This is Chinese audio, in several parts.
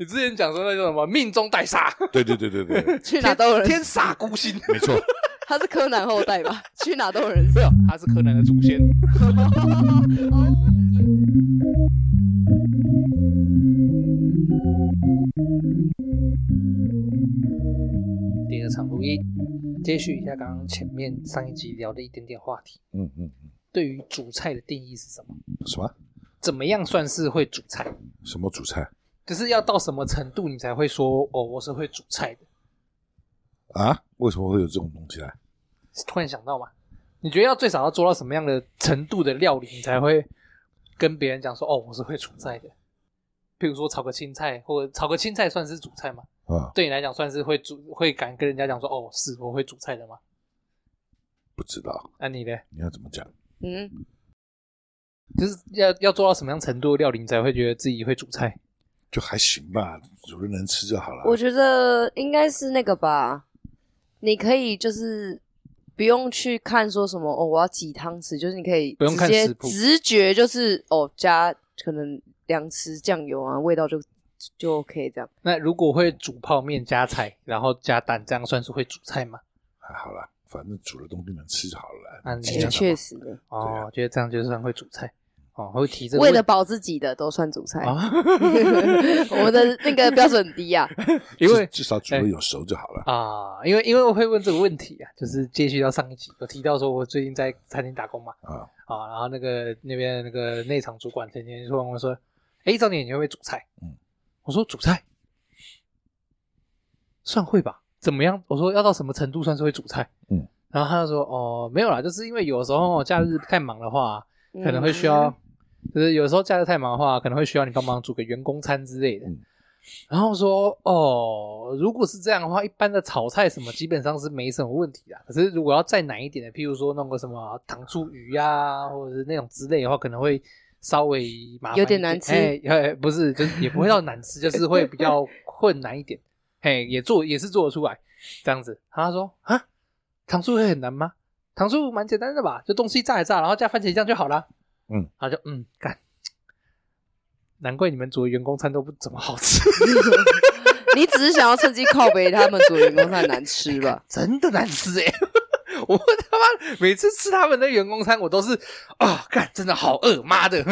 你之前讲说那叫什么命中带杀？对对对对对，去哪都有人天煞孤星，没错。他是柯南后代吧？去哪都有人没有，他是柯南的祖先。第二场录音，接续一下刚刚前面上一集聊的一点点话题。嗯嗯嗯。对于主菜的定义是什么？什么？怎么样算是会煮菜？什么煮菜？就是要到什么程度你才会说哦，我是会煮菜的？啊？为什么会有这种东西来？突然想到嘛，你觉得要最少要做到什么样的程度的料理，你才会跟别人讲说哦，我是会煮菜的？譬如说炒个青菜，或者炒个青菜算是煮菜吗？啊，对你来讲算是会煮，会敢跟人家讲说哦，是我会煮菜的吗？不知道。那、啊、你呢？你要怎么讲？嗯，就是要要做到什么样程度的料理，你才会觉得自己会煮菜？就还行吧，煮的能吃就好了。我觉得应该是那个吧，你可以就是不用去看说什么哦，我要几汤匙，就是你可以直接直觉就是哦，加可能两匙酱油啊，味道就就 OK 这样。那如果会煮泡面加菜，然后加蛋，这样算是会煮菜吗？还好啦，反正煮的东西能吃就好了。啊，确实的哦，觉得这样就算会煮菜。哦，会提这个为了保自己的都算主菜，啊、我们的那个标准很低啊，因为至少煮的有熟就好了、欸、啊。因为因为我会问这个问题啊，就是接续到上一集有提到说，我最近在餐厅打工嘛，啊啊，然后那个那边那个内场主管天天就问我说，哎、欸，赵年你会不会煮菜？嗯，我说煮菜算会吧？怎么样？我说要到什么程度算是会煮菜？嗯，然后他就说，哦，没有啦，就是因为有时候假日太忙的话，可能会需要。就是有时候假日太忙的话，可能会需要你帮忙煮个员工餐之类的。嗯、然后说哦，如果是这样的话，一般的炒菜什么基本上是没什么问题啦。可是如果要再难一点的，譬如说弄个什么糖醋鱼啊，或者是那种之类的话，可能会稍微麻烦一点，有点难吃。哎、欸，不是，就是也不会到难吃，就是会比较困难一点。嘿，也做也是做得出来这样子。他说啊，糖醋会很难吗？糖醋蛮简单的吧，就东西炸一炸，然后加番茄酱就好了。嗯，他就嗯干，难怪你们组的员工餐都不怎么好吃。你只是想要趁机靠北他们组的员工餐难吃吧？真的难吃哎、欸！我他妈每次吃他们的员工餐，我都是啊干，真的好饿，妈的！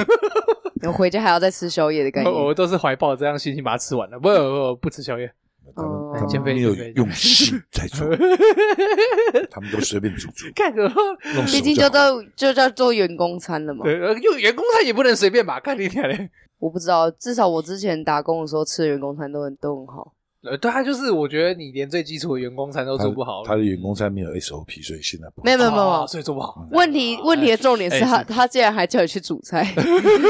我回家还要再吃宵夜的概念，我都是怀抱这样心情把它吃完了，不不不，不吃宵夜。哦，减肥没有用心 在做，他们都随便煮煮。看着，毕竟就叫就叫做员工餐了嘛。对，用员工餐也不能随便吧？看你俩嘞。我不知道，至少我之前打工的时候吃的员工餐都很都很好。呃，对，他就是我觉得你连最基础的员工餐都做不好。他的员工餐没有 SOP，所以现在不没有没有没有，所以做不好。问题问题的重点是他他竟然还叫你去煮菜，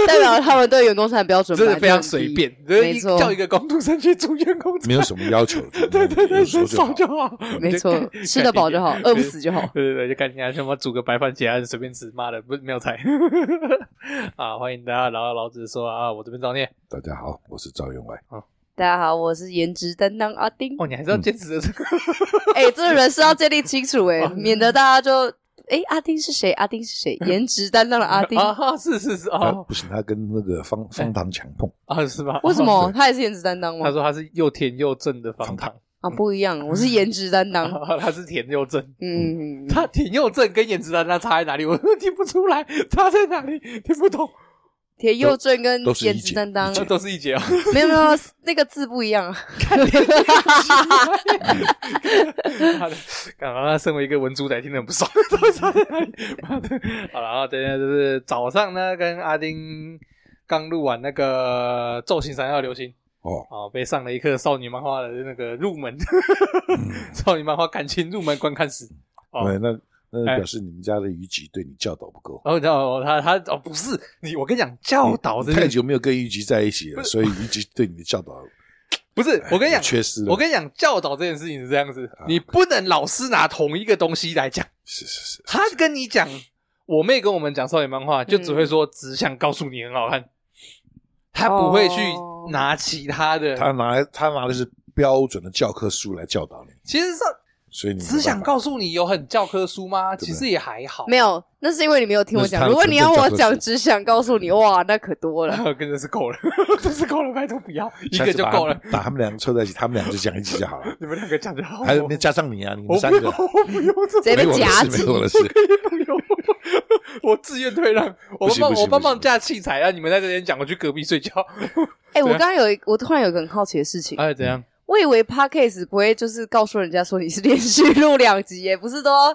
代表他们对员工餐的标准真的非常随便。没错，叫一个工读生去煮员工餐，没有什么要求。对对对，吃饱就好。没错，吃得饱就好，饿不死就好。对对对，就看你还什么煮个白饭，其他人随便吃，妈的不没有菜。啊，欢迎大家来到老子说啊，我这边赵念。大家好，我是赵员外。大家好，我是颜值担当阿丁。哦，你还是要坚持的这个？哎、欸，这个人是要建立清楚哎、欸，免得大家就哎、欸，阿丁是谁？阿丁是谁？颜值担当的阿丁啊，是是是啊，不行，他跟那个方方糖强碰啊，是吧？为什么他也是颜值担当吗？他说他是又甜又正的方糖啊，不一样，我是颜值担当，他是甜又正，嗯，他甜又正跟颜值担当差在哪里？我都听不出来，差在哪里？听不懂。田佑正跟颜值担当都是一节啊，没有没有，那个字不一样啊。刚刚他身为一个文猪仔，听得很不爽。好了，然后等下就是早上呢，跟阿丁刚录完那个《咒型闪耀流星》哦，哦，被上了一课少女漫画的那个入门，少女漫画感情入门观看史。对，那。那表示你们家的虞姬对你教导不够。哦，哦，他他哦，不是你，我跟你讲，教导太久没有跟虞姬在一起了，所以虞姬对你的教导不是。我跟你讲，缺失。我跟你讲，教导这件事情是这样子，你不能老是拿同一个东西来讲。是是是，他跟你讲，我妹跟我们讲少年漫画，就只会说只想告诉你很好看，他不会去拿其他的。他拿他拿的是标准的教科书来教导你。其实上。所以你只想告诉你有很教科书吗？其实也还好。没有，那是因为你没有听我讲。如果你要我讲，只想告诉你，哇，那可多了。真的是够了，真是够了，拜托不要，一个就够了。把他们两个凑在一起，他们两个就讲一起就好了。你们两个讲就好。还有没加上你啊？你们三个，我不用，直接被夹子。我的事，不用，我自愿退让。我帮我帮忙架器材，让你们在这边讲，我去隔壁睡觉。哎，我刚刚有一，我突然有一个很好奇的事情。哎，怎样？我以为 Podcast 不会就是告诉人家说你是连续录两集也，不是都要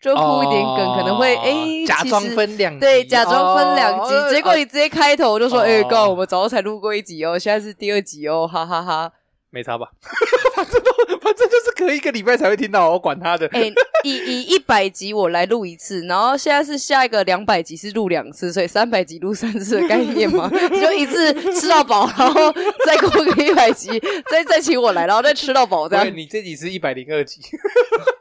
就铺一点梗，哦、可能会哎、欸、假装分两集，对，假装分两集，哦、结果你直接开头就说哎，哥、哦欸，我们早上才录过一集哦，现在是第二集哦，哈哈哈，哈。没差吧？反正都反正就是隔一个礼拜才会听到，我管他的。哎、欸，以以一百集我来录一次，然后现在是下一个两百集是录两次，所以三百集录三次的概念嘛，就一次吃到饱，然后再过个一百集，再再请我来，然后再吃到饱这样。对，你这集是一百零二集。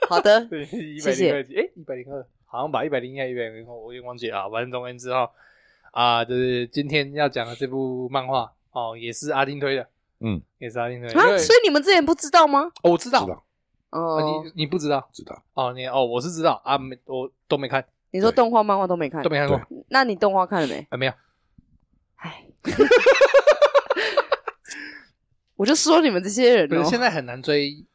好的，对，一百零二集。哎，一百零二，好像把一百零一、一百零二，我有点忘记了。反正总而言之哈，啊，就是今天要讲的这部漫画哦，也是阿丁推的。嗯，也是阿丁推的啊，所以你们之前不知道吗？哦我知道，哦，你你不知道，知道哦，你哦，我是知道啊，没我都没看。你说动画、漫画都没看，都没看过。那你动画看了没？啊，没有。哎，我就说你们这些人哦，现在很难追，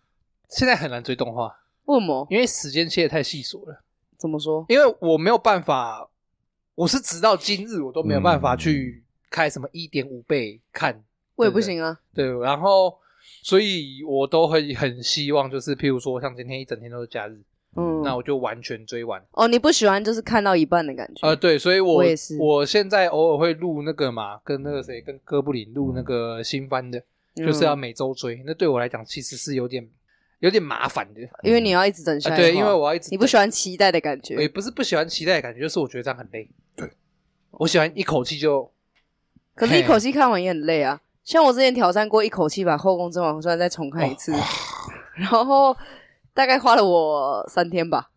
现在很难追动画。为什么？因为时间切得太细琐了。怎么说？因为我没有办法，我是直到今日我都没有办法去开什么一点五倍看。我也不行啊，对，然后，所以我都会很希望，就是譬如说，像今天一整天都是假日，嗯，那我就完全追完。哦，你不喜欢就是看到一半的感觉？呃，对，所以我我也是，我现在偶尔会录那个嘛，跟那个谁，跟哥布林录那个新番的，嗯、就是要每周追。那对我来讲，其实是有点有点麻烦的，因为你要一直等下。对，因为我要一直，你不喜欢期待的感觉？也不是不喜欢期待的感觉，就是我觉得这样很累。对，我喜欢一口气就，可是一口气看完也很累啊。像我之前挑战过，一口气把《后宫甄嬛传》再重看一次，哦、然后大概花了我三天吧。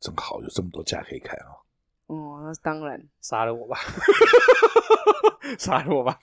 正好有这么多假可以看啊！哦，那当然，杀了我吧，杀了我吧！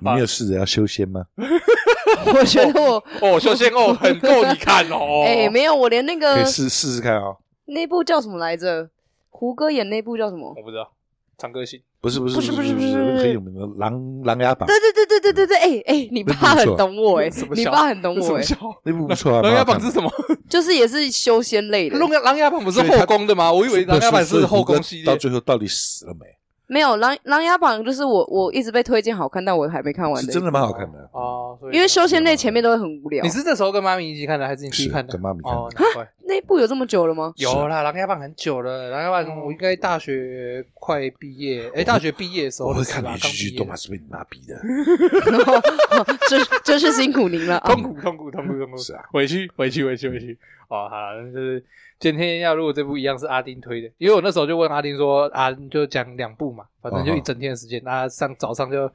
你没有试着要修仙吗？我觉得我哦，修仙哦，很够你看哦。哎、欸，没有，我连那个可以试试试看哦。那部叫什么来着？胡歌演那部叫什么？我不知道。长歌行不是不是不是不是不是很有名的琅琅琊榜。对对对对对对对，哎哎，你爸很懂我哎，你爸很懂我哎，那部不错啊。琅琊榜是什么？就是也是修仙类的。琅琊琅琊榜不是后宫的吗？我以为狼牙榜是后宫系列。到最后到底死了没？没有琅琅琊榜，就是我我一直被推荐好看，但我还没看完。真的蛮好看的哦，因为修仙类前面都会很无聊。你是这时候跟妈咪一起看的，还是你自己看的？跟妈咪看的。哦，那部有这么久了吗？有啦，琅琊榜很久了。琅琊榜我应该大学快毕业，哎，大学毕业的时候。我会看连续剧，动画是被你妈逼的。真真是辛苦您了，痛苦痛苦痛苦痛苦。是啊，委屈委屈委屈委屈。哦，好，就是。今天要录这部一样是阿丁推的，因为我那时候就问阿丁说啊，就讲两部嘛，反正就一整天的时间，那、uh. 上早上就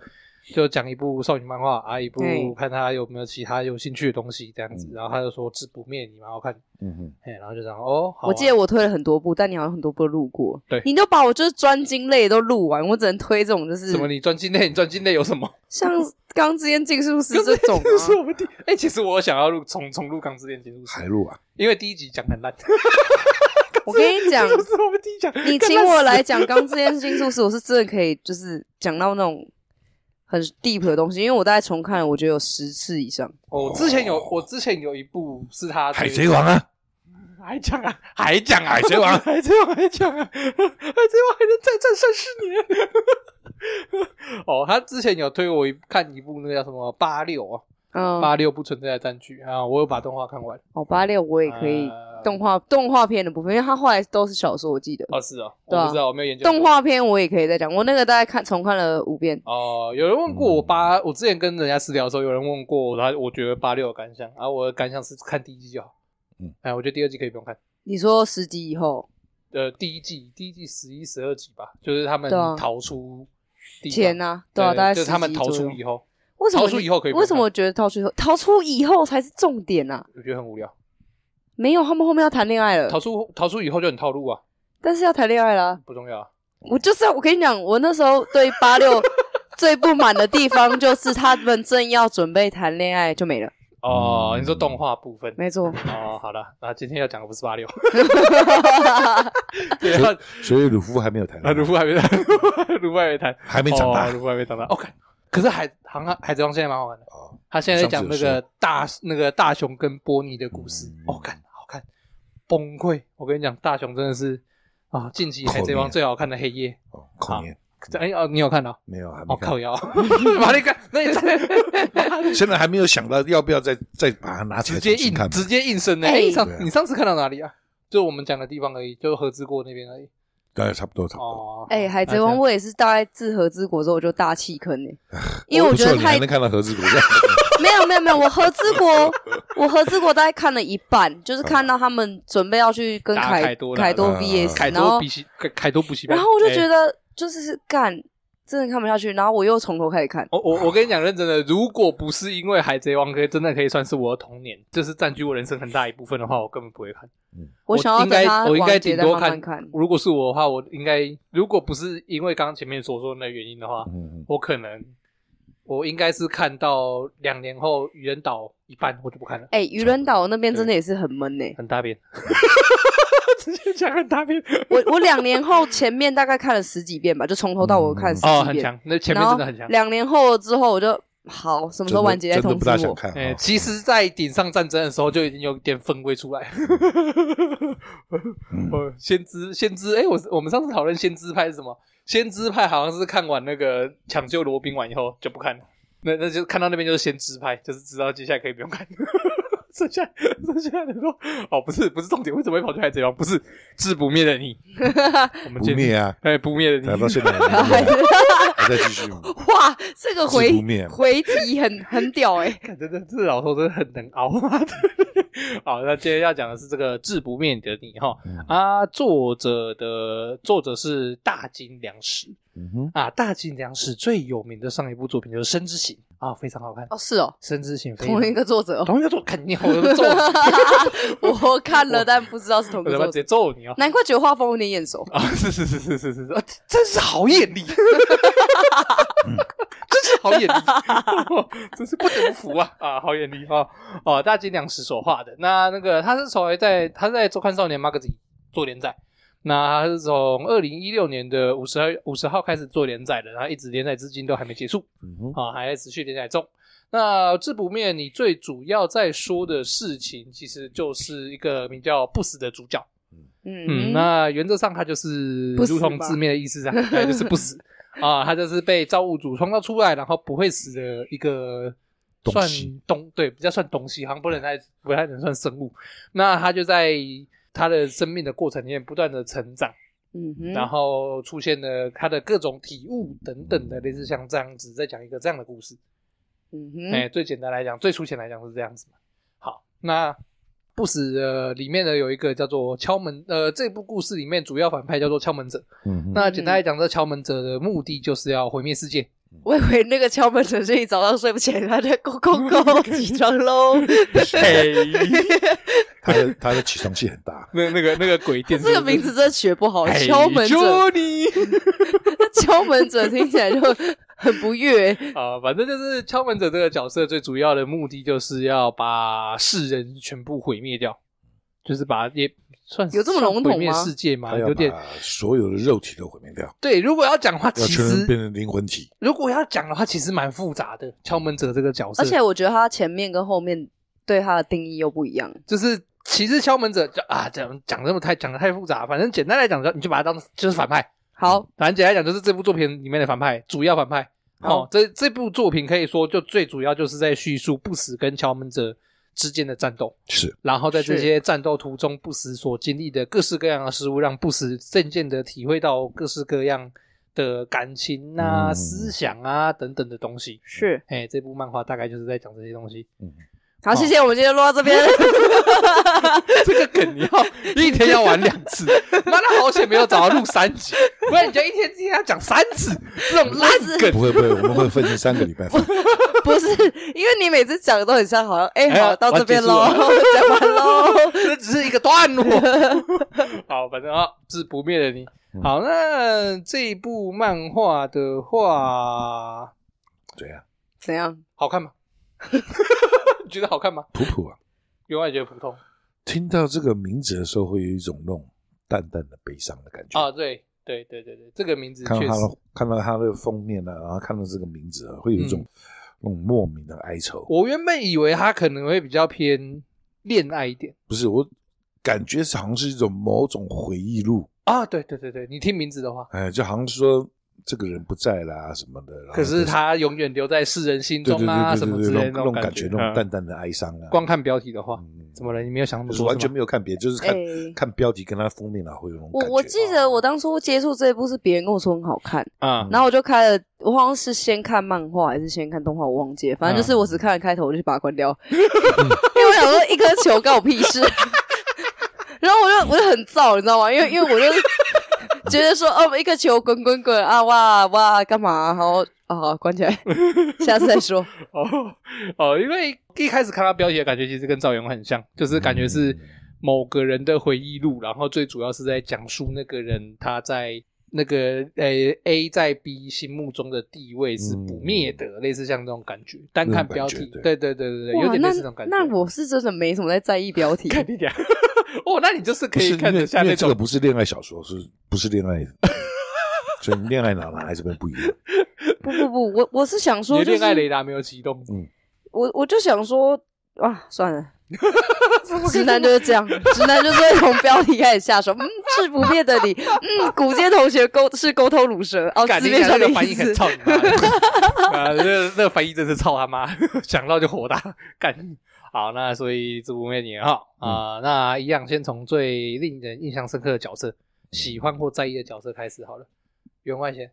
就讲一部少女漫画，啊一部看他有没有其他有兴趣的东西这样子，嗯、然后他就说《自不灭你》蛮好看，嗯哼，哎，然后就这样哦，好啊、我记得我推了很多部，但你好像很多部都录过，对，你都把我就是专精类都录完，我只能推这种就是什么？你专精类？你专精类有什么？像《钢之炼金术师》这种啊？是我们第哎，其实我想要录重重录《钢之炼金术师》，还录啊？因为第一集讲很烂。我跟你讲，你请我来讲《钢之炼金术师》，我是真的可以，就是讲到那种很 deep 的东西，因为我大概重看了，我觉得有十次以上。哦，之前有，我之前有一部是他《海贼王》啊，还讲啊，还讲《海贼王》，海贼王还讲啊，海贼王还能再战三十年。哦，他之前有推我一看一部那个叫什么《八六》啊，嗯，八六不存在的战局啊，我有把动画看完。哦，八六我也可以。动画动画片的部分，因为它后来都是小说，我记得。哦，是哦，对啊，我不知道，我没有研究。动画片我也可以再讲，我那个大概看重看了五遍。哦、呃，有人问过我八，我之前跟人家私聊的时候，有人问过我，他我觉得八六的感想，然后我的感想是看第一季就好。嗯，哎，我觉得第二季可以不用看。你说十集以后？呃，第一季，第一季十一、十二集吧，就是他们逃出钱啊，对啊，大概就是他们逃出以后，为什么逃出以后可以？为什么我觉得逃出以后，逃出以后才是重点啊？我觉得很无聊。没有，他们后面要谈恋爱了。逃出逃出以后就很套路啊，但是要谈恋爱啦，不重要啊。我就是要我跟你讲，我那时候对八六 最不满的地方就是他们正要准备谈恋爱就没了。哦，你说动画部分，没错。哦，好了，那今天要讲的不是八六，对，所以鲁夫还没有谈，鲁夫还没谈，鲁夫还没谈，还没长大，鲁夫还没长大。OK，可是海航海贼王现在蛮好玩的哦，他现在在讲那个大那个大雄跟波尼的故事，哦，看好看，崩溃！我跟你讲，大雄真的是啊，近期海贼王最好看的黑夜哦。哎哦，你有看到？没有，还没看。靠腰，把那个，那你 现在还没有想到要不要再再把它拿起来直接硬直接硬身呢？哎，上你上次看到哪里啊？就我们讲的地方而已，就合资国那边而已。对，差不多，差不多。哎，海贼王我也是大概自和之国之后我就大弃坑呢，因为我觉得太能看到和之国。没有没有没有，我和之国我和之国大概看了一半，就是看到他们准备要去跟凯凯多 VS，然后凯多补习班，然后我就觉得。就是干，真的看不下去，然后我又从头开始看。我我我跟你讲，认真的，如果不是因为海贼王，可以真的可以算是我的童年，就是占据我人生很大一部分的话，我根本不会看。嗯，我想要等他，我应该顶多看看。如果是我的话，我应该如果不是因为刚刚前面所说的那原因的话，嗯，我可能我应该是看到两年后愚人岛一半，我就不看了。哎，愚人岛那边真的也是很闷呢，很大便。直接讲很大片，我我两年后前面大概看了十几遍吧，就从头到尾看十几遍。哦，很强，那前面真的很强。两年后之后我就好，什么时候完结再通知我。哎，其实，在顶上战争的时候就已经有点氛围出来。呃，先知先知，哎，我我们上次讨论先知派是什么？先知派好像是看完那个抢救罗宾完以后就不看了，那那就看到那边就是先知派，就是知道接下来可以不用看。剩下 剩下的说哦，不是不是重点，为什么会跑去海贼王？不是治不灭的你，我们不灭啊！哎，不灭的你，到现在 还在继续吗。哇，这个回回题很很屌哎！看，真的，这老头真的很能熬啊！好，那接下来要讲的是这个治不灭的你哈啊，作者的作者是大金良史。嗯哼啊，大金良史最有名的上一部作品就是《生之行》啊，非常好看哦，是哦，《生之行》同一个作者，同一个作肯定好作。我看了，但不知道是同一个作者。直接揍你啊！难怪觉得画风有点眼熟啊！是是是是是是是，真是好眼力，真是好眼力，真是不得不服啊啊！好眼力啊！哦，大金良史所画的，那那个他是从在他在周刊少年 Magazine 做连载。那他是从二零一六年的五十二五十号开始做连载的，然后一直连载至今都还没结束，嗯哼，啊，还在持续连载中。那志不灭，你最主要在说的事情，其实就是一个名叫不死的主角，嗯。嗯，那原则上他就是如同字面的意思啊，对，就是不死。啊，他就是被造物主创造出来，然后不会死的一个算东对，比较算东西，好像不能太不太能算生物。那他就在。他的生命的过程里面不断的成长，嗯哼，然后出现了他的各种体悟等等的，类似像这样子，在讲一个这样的故事，嗯哼，哎，最简单来讲，最粗浅来讲是这样子嘛。好，那不死的里面呢，有一个叫做敲门，呃，这部故事里面主要反派叫做敲门者，嗯，那简单来讲，这敲门者的目的就是要毁灭世界。我以为那个敲门者是一早上睡不起来，他在咕咕咕起床喽。他的他的起床气很大。那那个那个鬼店，这个名字真的取不好。敲门者，敲门者听起来就很不悦 啊。反正就是敲门者这个角色最主要的目的就是要把世人全部毁灭掉，就是把也。算有这么笼统吗？世界吗？有点所有的肉体都毁灭掉。对，如果要讲的话，其实变成灵魂体。如果要讲的话，其实蛮复杂的。敲门者这个角色，而且我觉得他前面跟后面对他的定义又不一样。就是其实敲门者就啊，讲讲这么太讲的太复杂。反正简单来讲，就你就把它当就是反派。好，反正简单来讲，就是这部作品里面的反派，主要反派。好，这这部作品可以说就最主要就是在叙述不死跟敲门者之间的战斗是，然后在这些战斗途中，不死所经历的各式各样的事物，让不死渐渐的体会到各式各样的感情啊、嗯、思想啊等等的东西。是，哎，这部漫画大概就是在讲这些东西。嗯。好，谢谢，我们今天录到这边。这个梗你要一天要玩两次，妈的，好险没有找到录三集，不然你就一天今天要讲三次这种 烂梗。不会不会，我们会分成三个礼拜。不是，因为你每次讲的都很像，好像哎，好到这边喽，讲完喽，这只是一个段落。好，反正啊，是不灭的你。好，那这一部漫画的话，怎样？怎样？好看吗？觉得好看吗？普普啊，员外觉得普通。听到这个名字的时候，会有一种那种淡淡的悲伤的感觉啊！对对对对对，这个名字看到他的看到他的封面呢、啊，然后看到这个名字、啊，会有一种、嗯、那种莫名的哀愁。我原本以为他可能会比较偏恋爱一点，不是，我感觉好像是一种某种回忆录啊！对对对对，你听名字的话，哎，就好像说。这个人不在啦，什么的。可是他永远留在世人心中啊，什么之类的那种感觉，那种淡淡的哀伤啊。光看标题的话，怎么了？你没有想那么多？完全没有看别，就是看看标题跟他封面啊，会有那种感觉。我我记得我当初接触这一部是别人跟我说很好看啊，然后我就开了，我好像是先看漫画还是先看动画，我忘记了，反正就是我只看了开头，我就去把它关掉，因为我想说一颗球干我屁事。然后我就我就很燥，你知道吗？因为因为我就。觉得说哦，一个球滚滚滚啊，哇哇，干嘛？好啊，好，关起来，下次再说。哦哦，因为一开始看到标题的感觉，其实跟赵元很像，就是感觉是某个人的回忆录，然后最主要是在讲述那个人他在那个呃 A 在 B 心目中的地位是不灭的，类似像这种感觉。单看标题，对对对对对，有点类似这种感觉。那我是真的没什么在在意标题。看一点。哦，那你就是可以看得下那种。这个不是恋爱小说，是 不是恋爱？所以恋爱脑来这边不一样。不不不，我我是想说，恋爱雷达没有启动。嗯，我我就想说，啊，算了，直男就是这样，直男就是会从标题开始下手。嗯，是不变的你，嗯，古街同学沟是沟通鲁蛇。哦，字面上的翻译很操你妈啊，那那个翻译真是操他妈，想到就火大，干。好，那所以这部电影哈啊，那一样先从最令人印象深刻的角色、喜欢或在意的角色开始好了。员外先，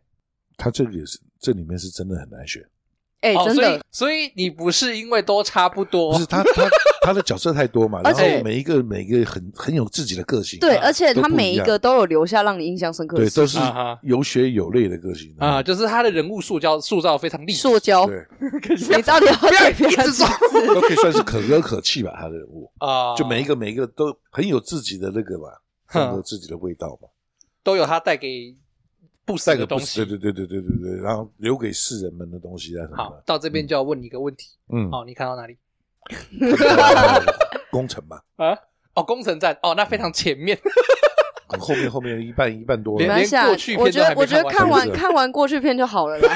他这个也是，这里面是真的很难选。哎、欸，真的、哦所，所以你不是因为都差不多，不是他他 他的角色太多嘛，然后每一个每一个很很有自己的个性，对，而且他每一个都有留下让你印象深刻的，对，都是有血有泪的个性啊，啊，就是他的人物塑胶塑造非常立体，塑胶，对，你到底要 不要一直说，都可以算是可歌可泣吧，他的人物。啊，就每一个每一个都很有自己的那个吧，很有自己的味道嘛，都有他带给。不死的东西，对对对对对对对，然后留给世人们的东西啊什么的。好，到这边就要问你一个问题。嗯，好，你看到哪里？工程吧。啊？哦，工程站。哦，那非常前面。后面后面一半一半多。连连过去片我觉得我觉得看完看完过去片就好了啦。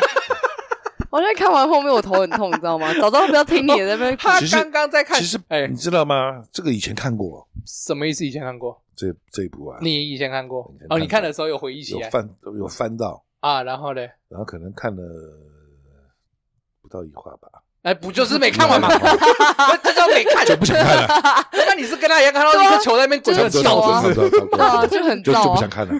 我觉得看完后面我头很痛，你知道吗？早知道不要听你的那边。他刚刚在看。其实，哎，你知道吗？这个以前看过。什么意思？以前看过？这这一部啊，你以前看过哦？你看的时候有回忆起来，有翻有翻到啊？然后呢？然后可能看了不到一话吧？哎，不就是没看完吗？这 叫没看 就不想看了。那你是跟他一样看到一个球在那边滚很糟啊？就很糟，就不想看了。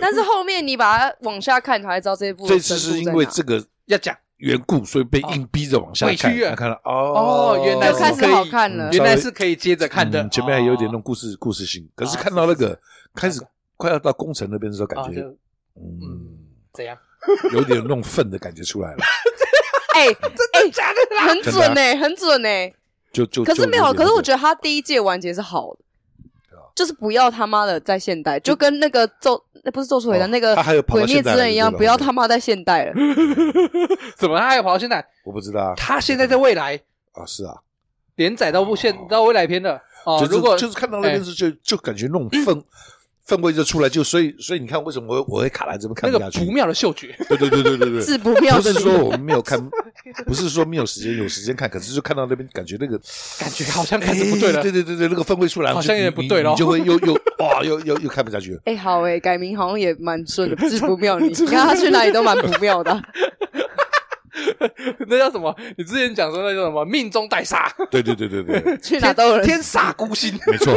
但是后面你把它往下看，你才知道这一部。这次是因为这个要讲缘故，所以被硬逼着往下看。看了哦，原来开始好看了，原来是可以接着看的。前面还有点那种故事故事性，可是看到那个开始快要到工程那边的时候，感觉嗯，怎样？有点那种愤的感觉出来了。哎，真的假的？很准呢，很准呢。就就可是没有，可是我觉得他第一届完结是好的，就是不要他妈的在现代，就跟那个咒那不是咒术回战那个鬼灭之刃一样，不要他妈在现代了。怎么他还有跑到现代？我不知道。他现在在未来啊，是啊，连载到不现到未来篇的哦。如果就是看到那边是就就感觉那种氛。氛围就出来，就所以所以你看，为什么我我会卡在这边看不下去？那个不妙的嗅觉，对对对对对对，是不妙。不是说我们没有看，不是说没有时间，有时间看，可是就看到那边，感觉那个感觉好像开始不对了。对对对对，那个氛围出来，好像有点不对了，你就会又又哇，又又又看不下去了。哎，好哎，改名好像也蛮顺的，是不妙。你 你看他去哪里都蛮不妙的。那叫什么？你之前讲说那叫什么？命中带煞。对对对对对，去哪都有人天煞孤星，没错。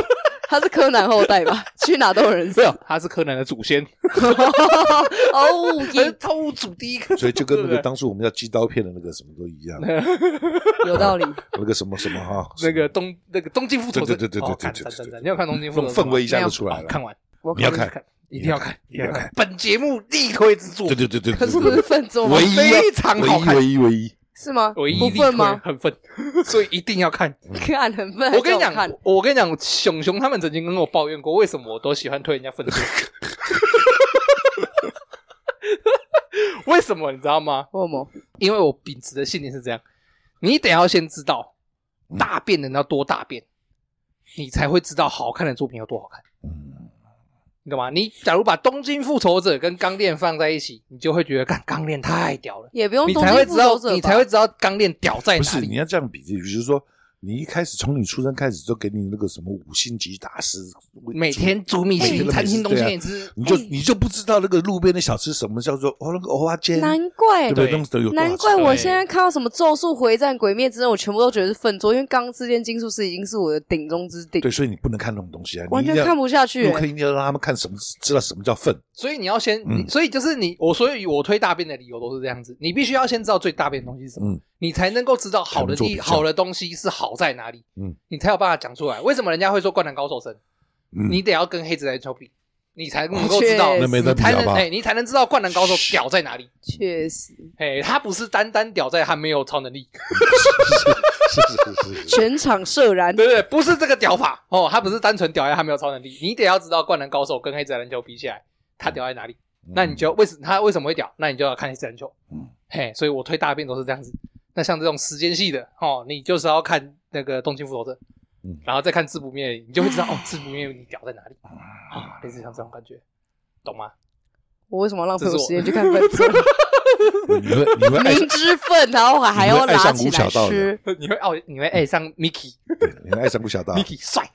他是柯南后代吧？去哪都有人。没有，他是柯南的祖先。哦，偷祖第一个。所以就跟那个当初我们要寄刀片的那个什么都一样。有道理。那个什么什么哈，那个东那个东京复仇者。对对对对对对。你要看东京复仇者？氛围一下就出来了。看完，你要看，一定要看，一定要看。本节目力推之作。对对对对。可是不是分作吗？唯一，非常好看，唯一唯一。是吗？唯一不粪吗？很愤，所以一定要看。看很愤。我跟你讲，我跟你讲，熊熊他们曾经跟我抱怨过，为什么我都喜欢推人家粪作？为什么你知道吗？为什么？因为我秉持的信念是这样：你得要先知道大便的人要多大便，你才会知道好看的作品有多好看。嗯。你懂吗？你假如把《东京复仇者》跟《钢炼》放在一起，你就会觉得，干《钢炼》太屌了。也不用，你才会知道，你才会知道《钢炼》屌在哪里。不是，你要这样比，比如说。你一开始从你出生开始就给你那个什么五星级大师，每天煮米其林餐厅东西给你吃，你就你就不知道那个路边的小吃什么叫做哦那个蚵仔煎，难怪对不对？难怪我现在看到什么咒术回战、鬼灭之刃，我全部都觉得是粪作，因为钢之炼金术师已经是我的顶中之顶。对，所以你不能看那种东西啊，完全看不下去。我可以一定要让他们看什么，知道什么叫粪。所以你要先，所以就是你我所以我推大便的理由都是这样子，你必须要先知道最大便的东西是什么。你才能够知道好的地好的东西是好在哪里，嗯，你才有办法讲出来。为什么人家会说灌篮高手生？嗯，你得要跟黑子来球比，你才能够知道，你才能哎，你才能知道灌篮高手屌在哪里。确实，哎，他不是单单屌在他没有超能力，是是是是，全场射燃，对对，不是这个屌法。哦，他不是单纯屌在他没有超能力，你得要知道灌篮高手跟黑子篮球比起来，他屌在哪里？那你就为什他为什么会屌？那你就要看黑子篮球，嗯，嘿，所以我推大便都是这样子。那像这种时间系的哦，你就是要看那个《东京复仇者》，嗯，然后再看《自不灭》，你就会知道哦，《自不灭》你屌在哪里啊？类似像这种感觉，懂吗？我为什么要浪费我时间去看粪作？你会你会明知粪，然后还还要拿起来吃？你会爱 你会爱上 Mickey？你会爱上吴小道？Mickey 帅，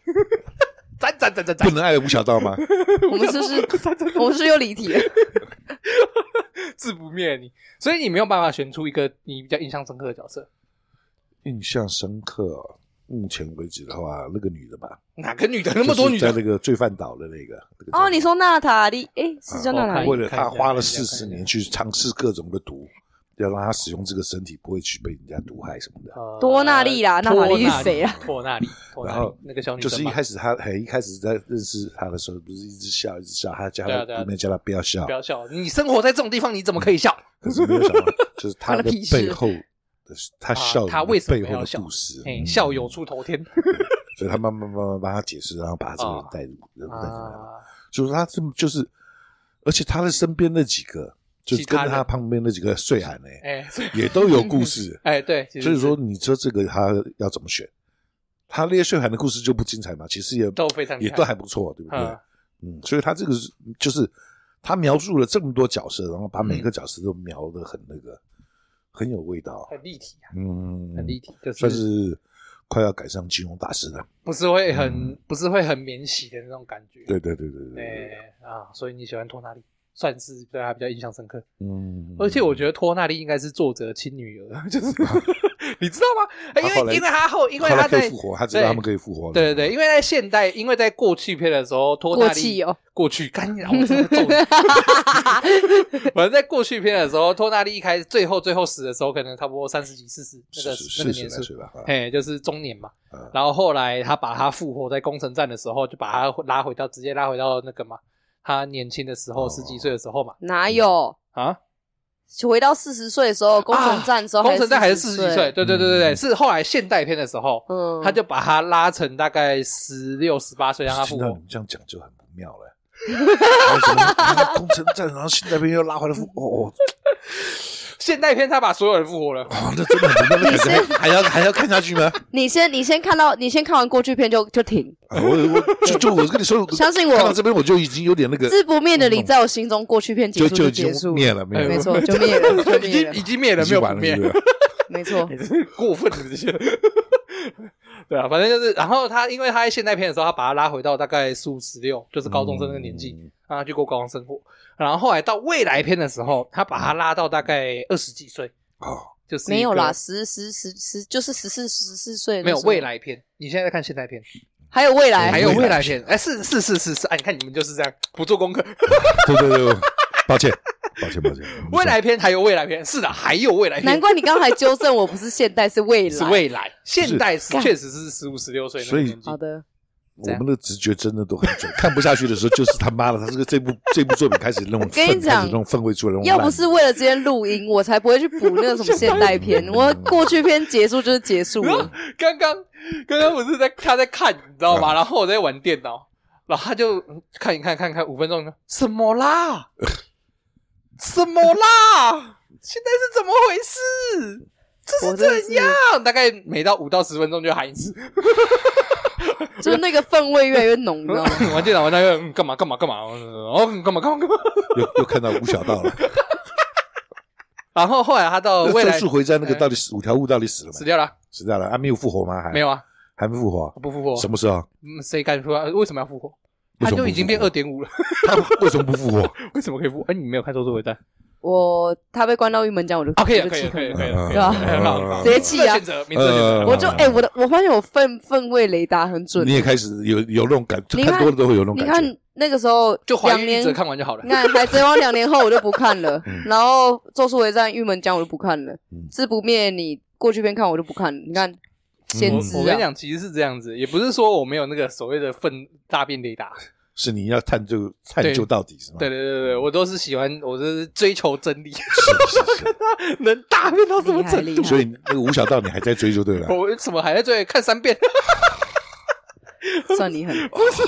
赞赞赞赞赞！不能爱的吴小道吗？我们是不是我们是又离题了？自不灭你，所以你没有办法选出一个你比较印象深刻的角色。印象深刻，目前为止的话，那个女的吧。哪个女的？那么多女的，在那个罪犯岛的那个。哦，你说娜塔莉？哎，是叫娜塔莉。为了她花了四十年去尝试各种的毒。要让他使用这个身体，不会去被人家毒害什么的。多纳利啦，娜塔莉是谁啊？托纳利，然后那个小女就是一开始他很一开始在认识他的时候，不是一直笑一直笑，他叫他里面叫他不要笑，不要笑。你生活在这种地方，你怎么可以笑？可是没有想到，就是他的背后的他笑，他为什么背后的？故事，笑有出头天。所以他慢慢慢慢帮他解释，然后把这个人带入，带进来。就是他这么就是，而且他的身边那几个。就跟他旁边那几个睡汉呢，哎，也都有故事，哎，对，所以说你说这个他要怎么选？他那些睡海的故事就不精彩嘛？其实也都非常，也都还不错，对不对？嗯，所以他这个是就是他描述了这么多角色，然后把每个角色都描得很那个，很有味道，很立体啊，嗯，很立体，就是。算是快要赶上金融大师了，不是会很不是会很免洗的那种感觉，对对对对对，哎啊，所以你喜欢托纳利？算是对他比较印象深刻，嗯，而且我觉得托纳利应该是作者亲女儿，就是 你知道吗？因为因为他后，因为他在复活，他知道他们可以复活，对对对，因为在现代，因为在过去片的时候，托纳莉哦，过去干，然后真的中，反正在过去片的时候，托纳利一开始最后最后死的时候，可能差不多三十几、四十那个那个年数吧，嘿，就是中年嘛。然后后来他把他复活在攻城战的时候，就把他拉回到直接拉回到那个嘛。他年轻的时候，十几岁的时候嘛，哪有啊？回到四十岁的时候，攻城战的时候，攻城战还是四十几岁？对对对对对，是后来现代片的时候，嗯，他就把他拉成大概十六、十八岁，让他复活。你这样讲就很不妙了。为什么攻城战，然后现代片又拉回来复活？现代片他把所有人复活了，哦，那真的很那个，还要还要看下去吗？你先你先看到你先看完过去片就就停。我我就就我跟你说，相信我，看到这边我就已经有点那个自不灭的你，在我心中过去片结束就结束灭了，没有，没错，就灭了，已经已经灭了，没有灭，没错，过分的这些。对啊，反正就是，然后他因为他在现代片的时候，他把他拉回到大概十五十六，就是高中生那个年纪，让他去过高中生活。然后后来到未来篇的时候，他把他拉到大概二十几岁，哦，就是没有啦，十十十十，就是十四十四岁。没有未来篇，你现在在看现代篇，还有未来，还有未来篇，哎，是是是是是，哎，你看你们就是这样不做功课，对对对，抱歉。抱歉，抱歉。未来篇还有未来篇，是的，还有未来篇。难怪你刚才纠正我，不是现代，是未来。是未来，现代是确实是十五、十六岁。所以，好的，我们的直觉真的都很准。看不下去的时候，就是他妈的，他这个这部这部作品开始那种，跟你讲，那种氛围出来。要不是为了今天录音，我才不会去补那个什么现代片。我过去片结束就是结束了。刚刚刚刚我是在他在看，你知道吗？然后我在玩电脑，然后他就看一看，看看五分钟，什么啦？什么啦？现在是怎么回事？这是怎样？大概每到五到十分钟就喊一次，就是那个氛围越来越浓，你知道吗？玩电脑玩那个干嘛干嘛干嘛？哦，干嘛干嘛干嘛？又又看到吴小道了。然后后来他到未来咒术回战那个到底死五条悟到底死了吗？死掉了，死掉了。还没有复活吗？还没有啊，还没复活，不复活。什么时候？嗯，谁敢说为什么要复活？他就已经变二点五了。他为什么不复活？为什么可以复活？哎，你没有看咒术回战？我他被关到玉门江，我就可以可以可以可以，对吧？很好，直接气啊！我就哎，我的我发现我分分位雷达很准。你也开始有有那种感，看多了都会有那种感觉。你看那个时候，就两年看完就好了。你看海贼王两年后我就不看了，然后咒术回战玉门江我就不看了，自不灭你过去边看我就不看了。你看，先知。我跟你讲，其实是这样子，也不是说我没有那个所谓的分大便雷达。是你要探究探究到底是吗？对对对对，我都是喜欢，我都是追求真理，是是是，能大便到什么程度？所以那个吴小道你还在追就对了。我怎么还在追？看三遍，算你很不是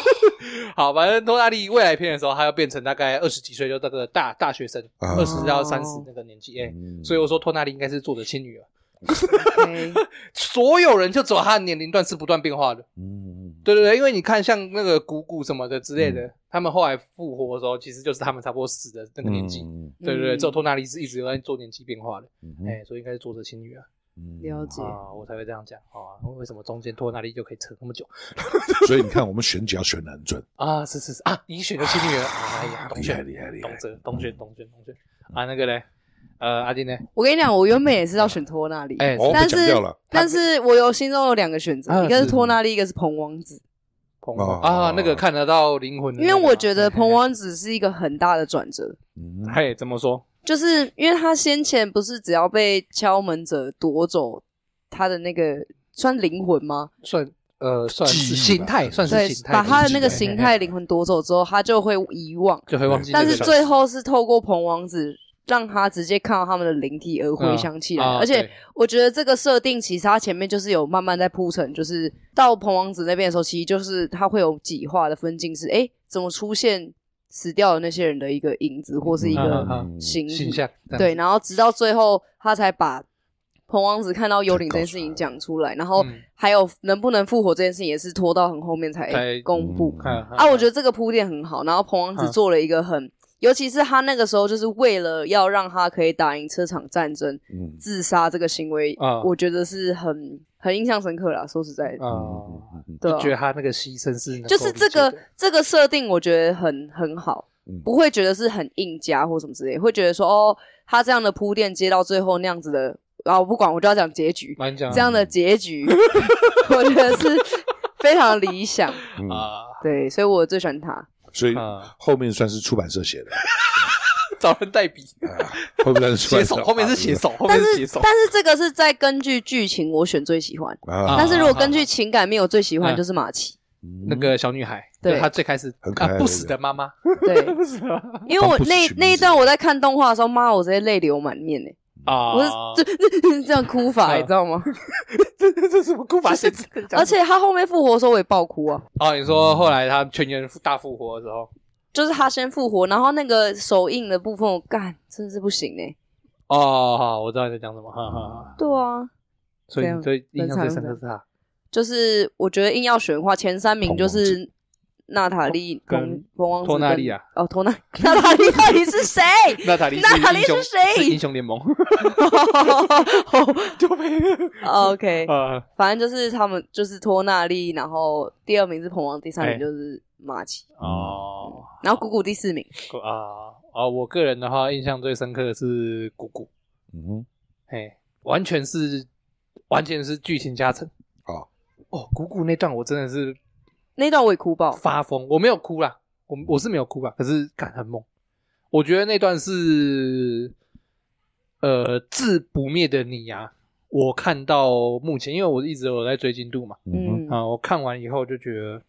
好。反正托纳利未来篇的时候，他要变成大概二十几岁，就那个大大学生，二十到三十那个年纪。哎，所以我说托纳利应该是作者亲女儿。所有人就只有他的年龄段是不断变化的。嗯，对对对，因为你看像那个姑姑什么的之类的，他们后来复活的时候，其实就是他们差不多死的那个年纪。嗯对对对，只有托纳利是一直有在做年纪变化的。哎，所以应该是作者亲女儿。了解啊，我才会这样讲啊。为什么中间托纳利就可以扯那么久？所以你看，我们选角选的很准 啊！是是是啊，你选的亲女儿，哎呀，厉害厉害厉害，懂得懂选懂选懂选啊，那个嘞。呃，阿丁呢？我跟你讲，我原本也是要选托纳利，哎，但是但是我有心中有两个选择，一个是托纳利，一个是彭王子。彭啊，那个看得到灵魂。因为我觉得彭王子是一个很大的转折。嗯，嘿，怎么说？就是因为他先前不是只要被敲门者夺走他的那个算灵魂吗？算呃，算是形态，算是形态，把他的那个形态灵魂夺走之后，他就会遗忘，就会忘记。但是最后是透过彭王子。让他直接看到他们的灵体而回想起来，而且我觉得这个设定其实他前面就是有慢慢在铺陈，就是到彭王子那边的时候，其实就是他会有几话的分镜是，哎，怎么出现死掉的那些人的一个影子或是一个形形象，对，然后直到最后他才把彭王子看到幽灵这件事情讲出来，然后还有能不能复活这件事情也是拖到很后面才公布啊，我觉得这个铺垫很好，然后彭王子做了一个很。尤其是他那个时候，就是为了要让他可以打赢这场战争，嗯、自杀这个行为，嗯、我觉得是很很印象深刻啦。说实在的，嗯，对，觉得他那个牺牲是，就是这个这个设定，我觉得很很好，嗯、不会觉得是很硬加或什么之类，会觉得说哦，他这样的铺垫接到最后那样子的，然、啊、后我不管，我就要讲结局，讲这样的结局，我觉得是非常理想。啊，嗯、对，所以我最喜欢他。所以后面算是出版社写的，找人代笔。后面是写手，后面是写手，后面是写手。但是这个是在根据剧情，我选最喜欢。但是如果根据情感面，我最喜欢就是马奇。那个小女孩，对。她最开始啊不死的妈妈，对，因为我那那一段我在看动画的时候，妈，我直接泪流满面呢。啊，我是 这这样哭法，你知道吗？这这这什么哭法？而且他后面复活的时候我也爆哭啊！哦，你说后来他全员大复活的时候，就是他先复活，然后那个手印的部分我干，真的是不行哎！哦，好，我知道你在讲什么，哈哈。对啊，所以你最印象最深刻是他，就是我觉得硬要选的话，前三名就是。娜塔莉跟彭王子，托纳利啊，哦，托纳，娜塔莉到底是谁？娜塔莉，娜塔莉是谁？英雄联盟。救命！OK，反正就是他们，就是托纳利，然后第二名是彭王，第三名就是马奇。哦，然后姑姑第四名。啊啊！我个人的话，印象最深刻的是姑姑。嗯哼，嘿，完全是，完全是剧情加成。哦哦，姑姑那段我真的是。那段我也哭爆，发疯。我没有哭啦，我我是没有哭吧，可是感很猛。我觉得那段是，呃，自不灭的你呀、啊。我看到目前，因为我一直有在追进度嘛，嗯啊，我看完以后就觉得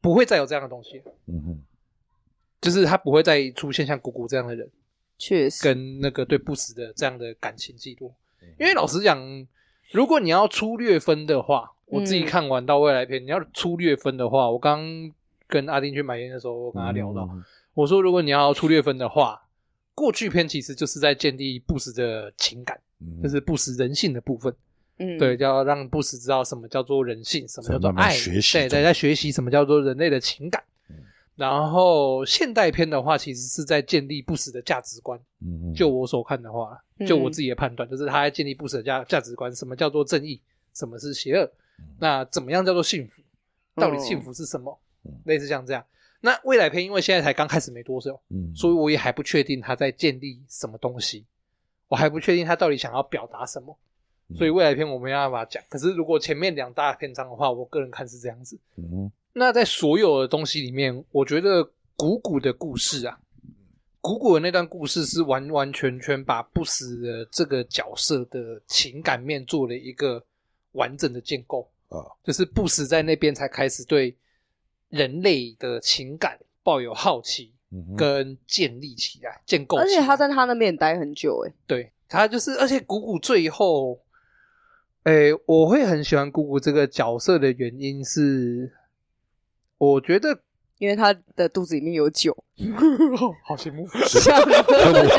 不会再有这样的东西，嗯哼，就是他不会再出现像姑姑这样的人，确实，跟那个对不死的这样的感情记录。因为老实讲，如果你要粗略分的话。我自己看完到未来篇，嗯、你要粗略分的话，我刚跟阿丁去买烟的时候，我跟他聊到，嗯、我说如果你要粗略分的话，过去篇其实就是在建立不死的情感，嗯、就是不死人性的部分。嗯，对，要让不死知道什么叫做人性，什么叫做爱，对，对，在学习什么叫做人类的情感。嗯、然后现代篇的话，其实是在建立不死的价值观。嗯，就我所看的话，就我自己的判断，就是他在建立不死的价价值观，什么叫做正义，什么是邪恶，嗯、那怎么样叫做幸福？到底幸福是什么？嗯、类似像这样。那未来篇因为现在才刚开始没多久，嗯，所以我也还不确定他在建立什么东西，我还不确定他到底想要表达什么。所以未来篇我没办法讲，可是如果前面两大篇章的话，我个人看是这样子。嗯，那在所有的东西里面，我觉得鼓鼓的故事啊，鼓鼓的那段故事是完完全全把不死的这个角色的情感面做了一个完整的建构啊，就是不死在那边才开始对人类的情感抱有好奇，跟建立起来、建构。而且他在他那边待很久，哎，对，他就是，而且谷谷最后。哎、欸，我会很喜欢谷谷这个角色的原因是，我觉得因为他的肚子里面有酒，好羡慕，下面就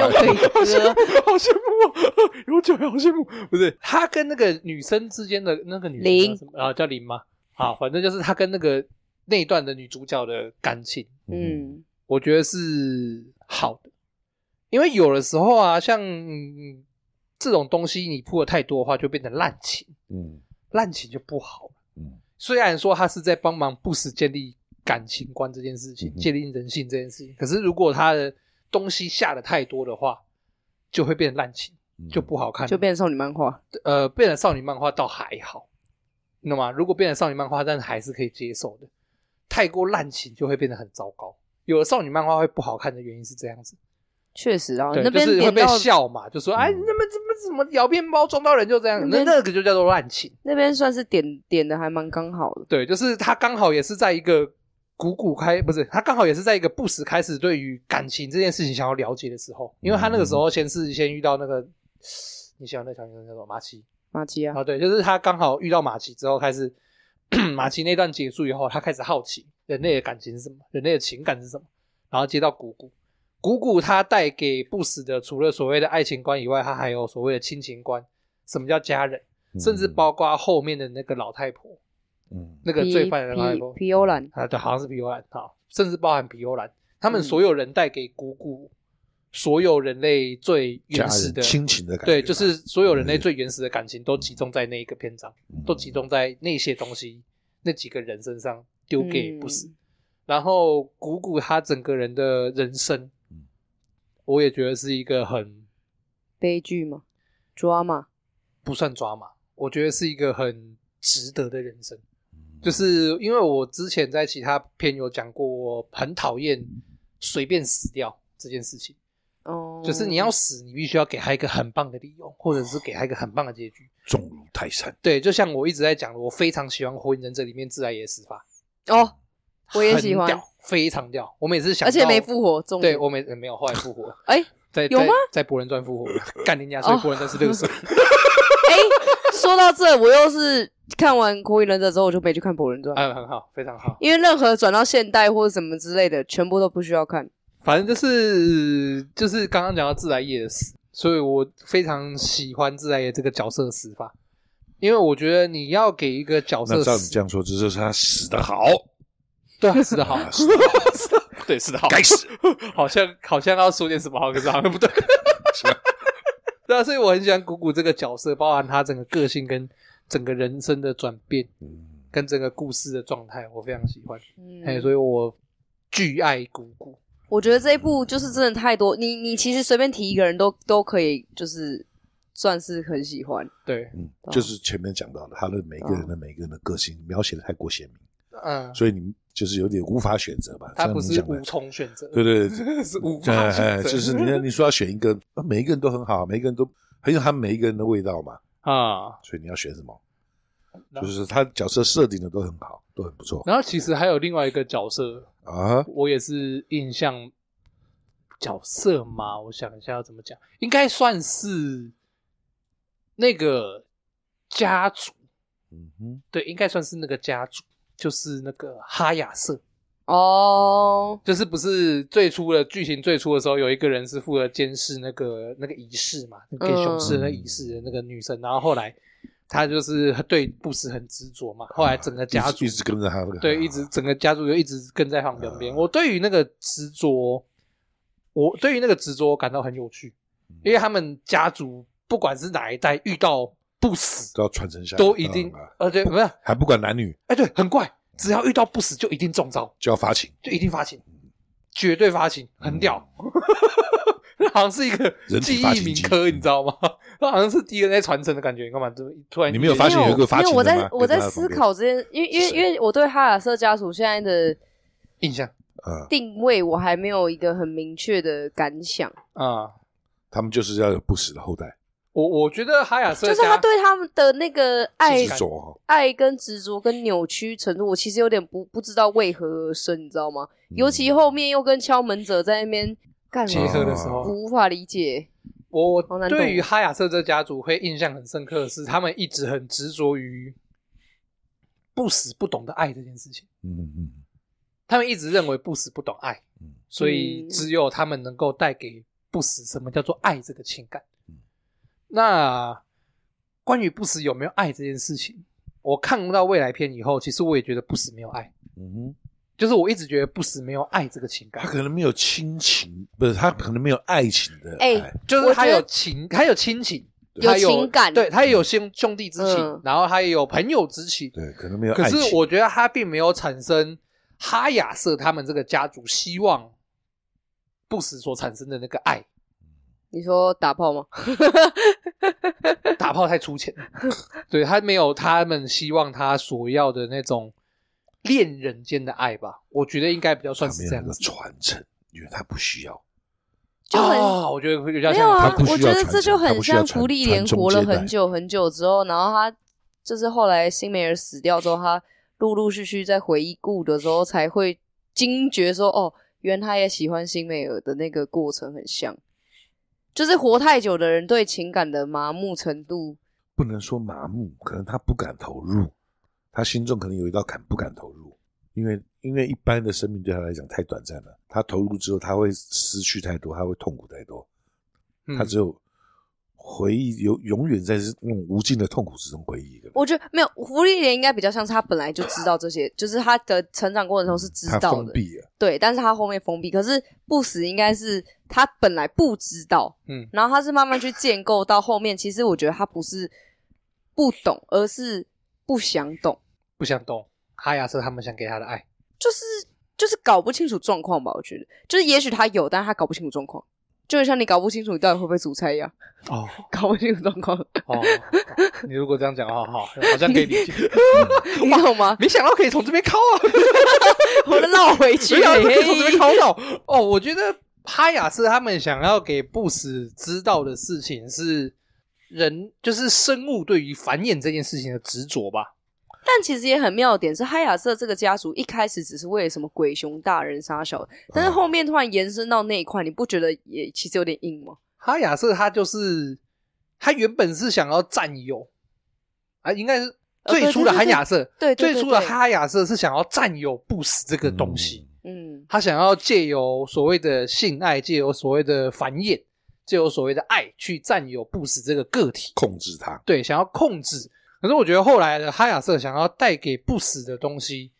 可以喝，好羡慕，有酒好羡慕。不是他跟那个女生之间的那个女生啊？叫林吗？啊，反正就是他跟那个那一段的女主角的感情，嗯，我觉得是好的，因为有的时候啊，像。这种东西你铺的太多的话，就变成滥情，嗯，滥情就不好，嗯。虽然说他是在帮忙不死建立感情观这件事情，嗯、建立人性这件事情，可是如果他的东西下的太多的话，就会变成滥情，嗯、就不好看，就变成少女漫画。呃，变成少女漫画倒还好，你懂吗？如果变成少女漫画，但是还是可以接受的。太过滥情就会变得很糟糕。有的少女漫画会不好看的原因是这样子。确实啊，那边就是会被笑嘛，就说哎，那么怎么怎么咬面包撞到人就这样，那那个就叫做滥情。那边算是点点的还蛮刚好的。对，就是他刚好也是在一个鼓鼓开，不是他刚好也是在一个不死开始对于感情这件事情想要了解的时候，因为他那个时候先是先遇到那个你喜欢那条女生叫做马奇，马奇啊，啊对，就是他刚好遇到马奇之后开始，马奇那段结束以后，他开始好奇人类的感情是什么，人类的情感是什么，然后接到鼓鼓。鼓鼓他带给不死的，除了所谓的爱情观以外，他还有所谓的亲情观。什么叫家人？嗯、甚至包括后面的那个老太婆，嗯，那个罪犯的老太婆皮欧兰啊，对，好像是皮欧兰啊，甚至包含皮欧兰，他们所有人带给鼓鼓所有人类最原始的亲情的感觉，对，就是所有人类最原始的感情都集中在那一个篇章，嗯、都集中在那些东西那几个人身上，丢给不死。嗯、然后鼓鼓他整个人的人生。我也觉得是一个很悲剧吗？抓马不算抓马，我觉得是一个很值得的人生。就是因为我之前在其他片有讲过，我很讨厌随便死掉这件事情。哦，就是你要死，你必须要给他一个很棒的理由，或者是给他一个很棒的结局。重如泰山。对，就像我一直在讲的，我非常喜欢《火影忍者》里面自来也死法。哦。我也喜欢，非常屌。我每次想，而且没复活，重对我没没有，后来复活。哎，在有吗？在博人传复活了，干人家，所以博人传是六岁。哎，说到这，我又是看完火影忍者之后，我就没去看博人传。嗯，很好，非常好。因为任何转到现代或者什么之类的，全部都不需要看。反正就是就是刚刚讲到自来也的死，所以我非常喜欢自来也这个角色的死法，因为我觉得你要给一个角色，那照你这样说，这就是他死的好。对啊，死的好，死得好，对，死的好，该死，好像好像要说点什么好，可是好像不对。对啊，所以我很喜欢鼓鼓这个角色，包含他整个个性跟整个人生的转变，跟整个故事的状态，我非常喜欢。嗯，所以我巨爱鼓鼓。我觉得这一部就是真的太多，你你其实随便提一个人都都可以，就是算是很喜欢。对，嗯，就是前面讲到的，他的每个人的每个人的个性描写的太过鲜明。嗯，所以你就是有点无法选择吧？他不是无从选择，对对对，是无法选择。就是你你说要选一个，每一个人都很好，每一个人都很有他们每一个人的味道嘛。啊，所以你要选什么？就是他角色设定的都很好，都很不错。然后其实还有另外一个角色啊，我也是印象角色嘛，我想一下要怎么讲，应该算是那个家族。嗯哼，对，应该算是那个家族。就是那个哈亚瑟哦，就是不是最初的剧情最初的时候，有一个人是负责监视那个那个仪式嘛，给熊吃的那仪式的那个女生，然后后来她就是对布什很执着嘛，后来整个家族一直跟着他，对，一直整个家族就一直跟在旁边。我对于那个执着，我对于那个执着感到很有趣，因为他们家族不管是哪一代遇到不死都要传承下来，都一定，而且不是还不管男女，哎，对，很怪。只要遇到不死，就一定中招，就要发情，就一定发情，绝对发情，很屌。那好像是一个记忆铭刻，你知道吗？那好像是 DNA 传承的感觉。你干嘛？就突然你没有发现有一个发情因为？我在我在思考这件，因为因为因为我对哈亚瑟家族现在的印象呃定位，我还没有一个很明确的感想啊。他们就是要有不死的后代。我我觉得哈雅瑟就是他对他们的那个爱执着、爱跟执着跟扭曲程度，我其实有点不不知道为何而生，你知道吗？嗯、尤其后面又跟敲门者在那边干结合的时候，我无法理解。我对于哈雅瑟这家族会印象很深刻的是，他们一直很执着于不死不懂得爱这件事情。嗯嗯，他们一直认为不死不懂爱，所以只有他们能够带给不死什么叫做爱这个情感。那关于不死有没有爱这件事情，我看不到未来篇以后，其实我也觉得不死没有爱。嗯哼，就是我一直觉得不死没有爱这个情感，他可能没有亲情，不是他可能没有爱情的爱，欸、就是他有情，他有亲情，有情感，对他也有兄兄弟之情，嗯、然后他也有朋友之情，对，可能没有爱情。可是我觉得他并没有产生哈亚瑟他们这个家族希望不死所产生的那个爱。你说打炮吗？打炮太粗浅了。对，他没有他们希望他所要的那种恋人间的爱吧？我觉得应该比较算是这样的传承，因为他不需要。就很，哦、我觉得比较没有啊。我觉得这就很像芙莉莲活了很久很久之后，然后他就是后来辛梅尔死掉之后，他陆陆续续在回忆故的时候，才会惊觉说：“哦，原来他也喜欢辛梅尔的那个过程很像。”就是活太久的人对情感的麻木程度，不能说麻木，可能他不敢投入，他心中可能有一道坎不敢投入，因为因为一般的生命对他来讲太短暂了，他投入之后他会失去太多，他会痛苦太多，他只有。回忆有永远在那种无尽的痛苦之中回忆的。我觉得没有芙莉莲应该比较像是他本来就知道这些，就是他的成长过程中是知道的。他封闭了。对，但是他后面封闭。可是不死应该是他本来不知道，嗯，然后他是慢慢去建构到后面。其实我觉得他不是不懂，而是不想懂，不想懂哈亚瑟他们想给他的爱，就是就是搞不清楚状况吧。我觉得就是也许他有，但是他搞不清楚状况。就像你搞不清楚你到底会不会煮菜一样哦，搞不清楚状况哦。你如果这样讲的话，好，好像可以理解。你懂吗？没想到可以从这边拷啊！我都绕回去，没想到可以从这边拷到。哦，我觉得哈雅斯他们想要给不死知道的事情是人，就是生物对于繁衍这件事情的执着吧。但其实也很妙的点是，哈亚瑟这个家族一开始只是为了什么鬼熊大人杀小，但是后面突然延伸到那一块，你不觉得也其实有点硬吗？哈亚瑟他就是他原本是想要占有啊，应该是最初的哈亚瑟，对，最初的哈亚瑟是想要占有不死这个东西，嗯，他想要借由所谓的性爱，借由所谓的繁衍，借由所谓的爱去占有不死这个个体，控制他，对，想要控制。可是我觉得后来的哈亚瑟想要带给不死的东西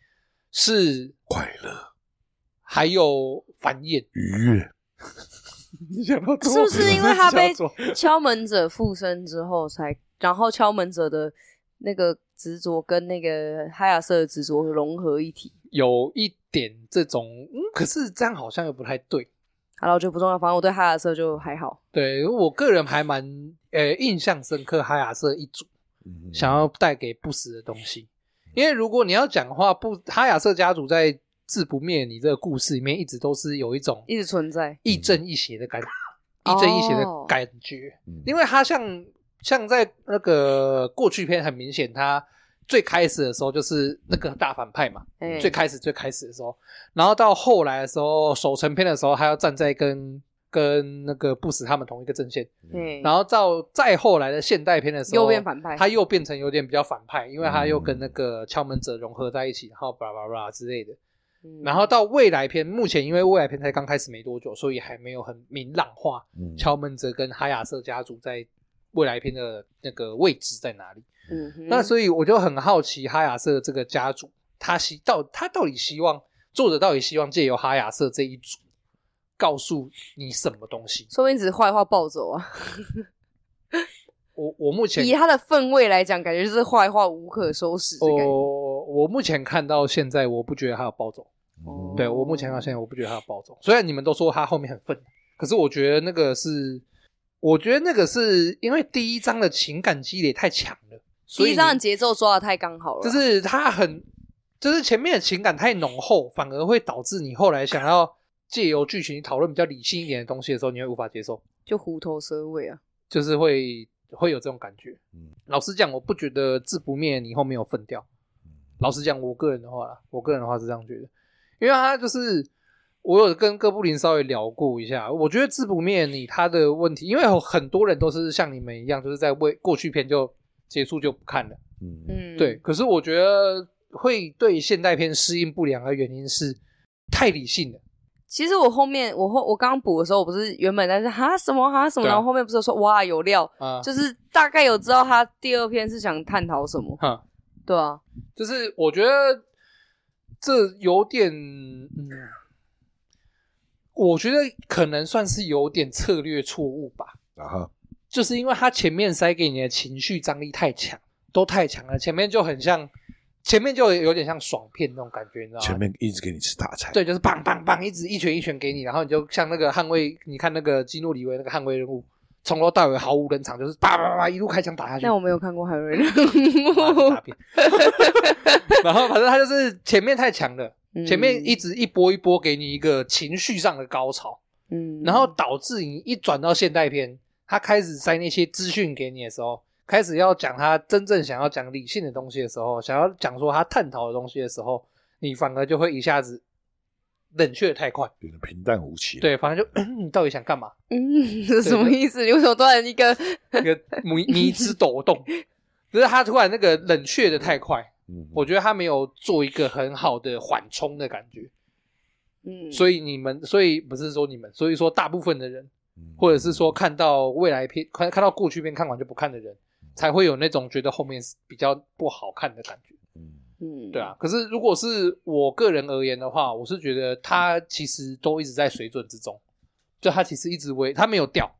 是快乐，还有繁衍愉悦。你想到是不是因为他被 敲门者附身之后才，然后敲门者的那个执着跟那个哈亚瑟的执着融合一体？有一点这种，嗯，可是这样好像又不太对。好了，我觉得不重要，反正我对哈亚瑟就还好。对，我个人还蛮呃印象深刻，哈亚瑟一组。想要带给不死的东西，因为如果你要讲的话，不哈亚瑟家族在自不灭你这个故事里面，一直都是有一种一直存在。亦正亦邪的感觉，亦正亦邪的感觉。因为他像像在那个过去篇，很明显，他最开始的时候就是那个大反派嘛，最开始最开始的时候，然后到后来的时候，守城篇的时候，他要站在跟。跟那个不死他们同一个阵线，嗯，然后到再后来的现代片的时候，又变反派，他又变成有点比较反派，因为他又跟那个敲门者融合在一起，然后巴拉巴拉之类的。嗯，然后到未来篇，目前因为未来篇才刚开始没多久，所以还没有很明朗化，敲门者跟哈亚瑟家族在未来篇的那个位置在哪里。嗯，那所以我就很好奇哈亚瑟这个家族，他希到他到底希望作者到底希望借由哈亚瑟这一族告诉你什么东西？说不定只是坏话暴走啊！我我目前以他的氛围来讲，感觉就是坏话无可收拾的感觉。我我目前看到现在，我不觉得他有暴走。哦、对我目前到现在，我不觉得他有暴走。虽然你们都说他后面很愤，可是我觉得那个是，我觉得那个是因为第一章的情感积累太强了。第一章的节奏抓的太刚好了，就是他很，就是前面的情感太浓厚，反而会导致你后来想要借由剧情讨论比较理性一点的东西的时候，你会无法接受，就虎头蛇尾啊，就是会会有这种感觉。嗯，老实讲，我不觉得自不灭你后面有分掉。老实讲，我个人的话，我个人的话是这样觉得，因为他就是我有跟哥布林稍微聊过一下，我觉得自不灭你他的问题，因为有很多人都是像你们一样，就是在为过去片就。结束就不看了，嗯嗯，对。可是我觉得会对现代片适应不良的原因是太理性了。其实我后面我后我刚补的时候，我不是原本在说哈什么哈什么，然后后面不是说哇有料，啊，就是大概有知道他第二篇是想探讨什么，哈，对啊，就是我觉得这有点，嗯，我觉得可能算是有点策略错误吧，啊哈。就是因为他前面塞给你的情绪张力太强，都太强了，前面就很像，前面就有点像爽片那种感觉，你知道吗？前面一直给你吃大菜，对，就是棒棒棒，一直一拳一拳给你，然后你就像那个捍卫，你看那个基诺里维那个捍卫任务，从头到尾毫无人场，就是叭叭叭一路开枪打下去。但我没有看过捍卫任务，大片。然后反正他就是前面太强了，前面一直一波一波给你一个情绪上的高潮，嗯，然后导致你一转到现代片。他开始塞那些资讯给你的时候，开始要讲他真正想要讲理性的东西的时候，想要讲说他探讨的东西的时候，你反而就会一下子冷却的太快，变得平淡无奇。对，反正就 你到底想干嘛？嗯，是什么意思？你为什么突然一个一个迷迷之抖动？就是他突然那个冷却的太快，嗯，我觉得他没有做一个很好的缓冲的感觉。嗯，所以你们，所以不是说你们，所以说大部分的人。或者是说看到未来片，看看到过去片看完就不看的人，才会有那种觉得后面比较不好看的感觉。嗯嗯，对啊。可是如果是我个人而言的话，我是觉得他其实都一直在水准之中，就他其实一直为他没有掉，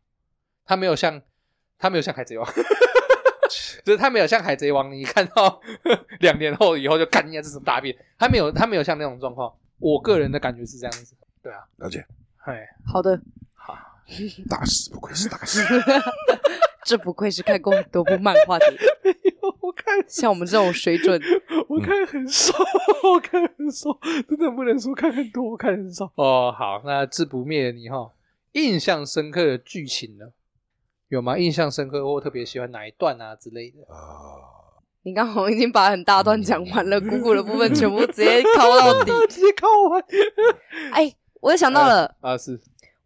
他没有像他没有像海贼王，就是他没有像海贼王，你看到 两年后以后就干人家这什么大便，他没有他没有像那种状况。我个人的感觉是这样子。对啊，了解。嗨，好的。好大师不愧是大师，这不愧是看过很多部漫画的人。我看像我们这种水准，我看很少，我看很少，真的不能说看很多，我看很少。哦，好，那自不灭你哈，印象深刻的剧情呢？有吗？印象深刻或特别喜欢哪一段啊之类的？啊，你刚好已经把很大段讲完了，姑姑的部分全部直接靠到底，直接靠完。哎，我也想到了啊，是。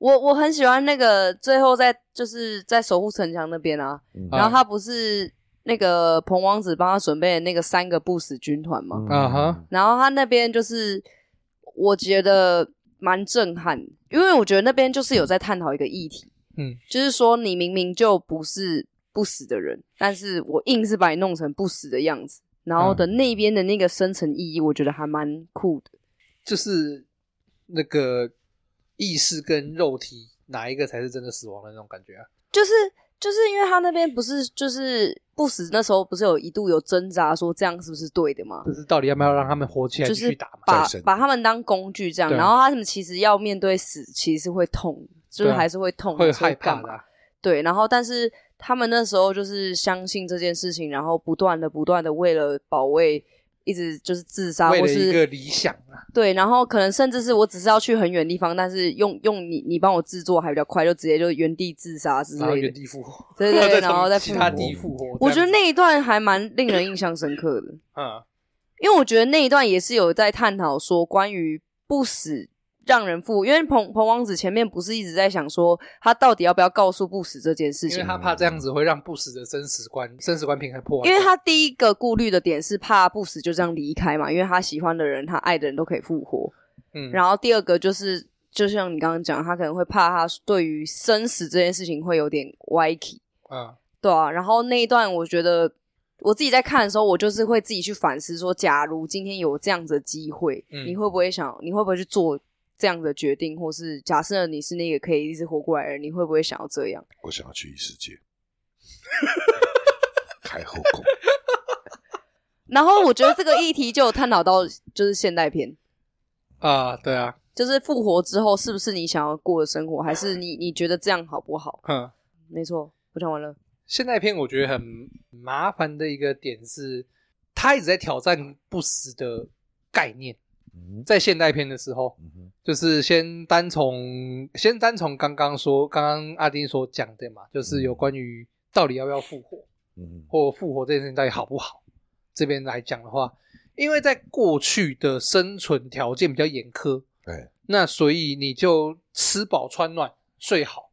我我很喜欢那个最后在就是在守护城墙那边啊，嗯、然后他不是那个彭王子帮他准备的那个三个不死军团吗？啊哈、嗯，然后他那边就是我觉得蛮震撼，因为我觉得那边就是有在探讨一个议题，嗯，就是说你明明就不是不死的人，但是我硬是把你弄成不死的样子，然后的那边的那个深层意义，我觉得还蛮酷的，就是那个。意识跟肉体哪一个才是真的死亡的那种感觉啊？就是就是因为他那边不是就是不死，那时候不是有一度有挣扎说这样是不是对的吗？就是到底要不要让他们活起来继续打嘛？就是把把他们当工具这样，然后他们其实要面对死，其实是会痛，就是还是会痛，会害怕的。对，然后但是他们那时候就是相信这件事情，然后不断的不断的为了保卫。一直就是自杀，或是一个理想啊。对，然后可能甚至是我只是要去很远地方，但是用用你你帮我制作还比较快，就直接就原地自杀之类的。然后原地复活。对对对，然后再其他地复活。我觉得那一段还蛮令人印象深刻的。嗯，因为我觉得那一段也是有在探讨说关于不死。让人复，因为彭彭王子前面不是一直在想说，他到底要不要告诉不死这件事情？因为他怕这样子会让不死的生死观、生死观平衡破。因为他第一个顾虑的点是怕不死就这样离开嘛，因为他喜欢的人、他爱的人都可以复活。嗯，然后第二个就是，就像你刚刚讲，他可能会怕他对于生死这件事情会有点歪题，嗯，对啊。然后那一段，我觉得我自己在看的时候，我就是会自己去反思说，假如今天有这样子的机会，嗯，你会不会想，你会不会去做这样的决定，或是假设你是那个可以一直活过来的人，你会不会想要这样？我想要去异世界，开后宫。然后我觉得这个议题就有探讨到，就是现代片。啊，对啊，就是复活之后是不是你想要过的生活，还是你你觉得这样好不好？嗯，没错，我讲完了。现代片我觉得很麻烦的一个点是，他一直在挑战不死的概念。在现代片的时候，就是先单从先单从刚刚说，刚刚阿丁所讲的嘛，就是有关于到底要不要复活，嗯，或复活这件事情到底好不好，这边来讲的话。因为在过去的生存条件比较严苛，对，那所以你就吃饱穿暖睡好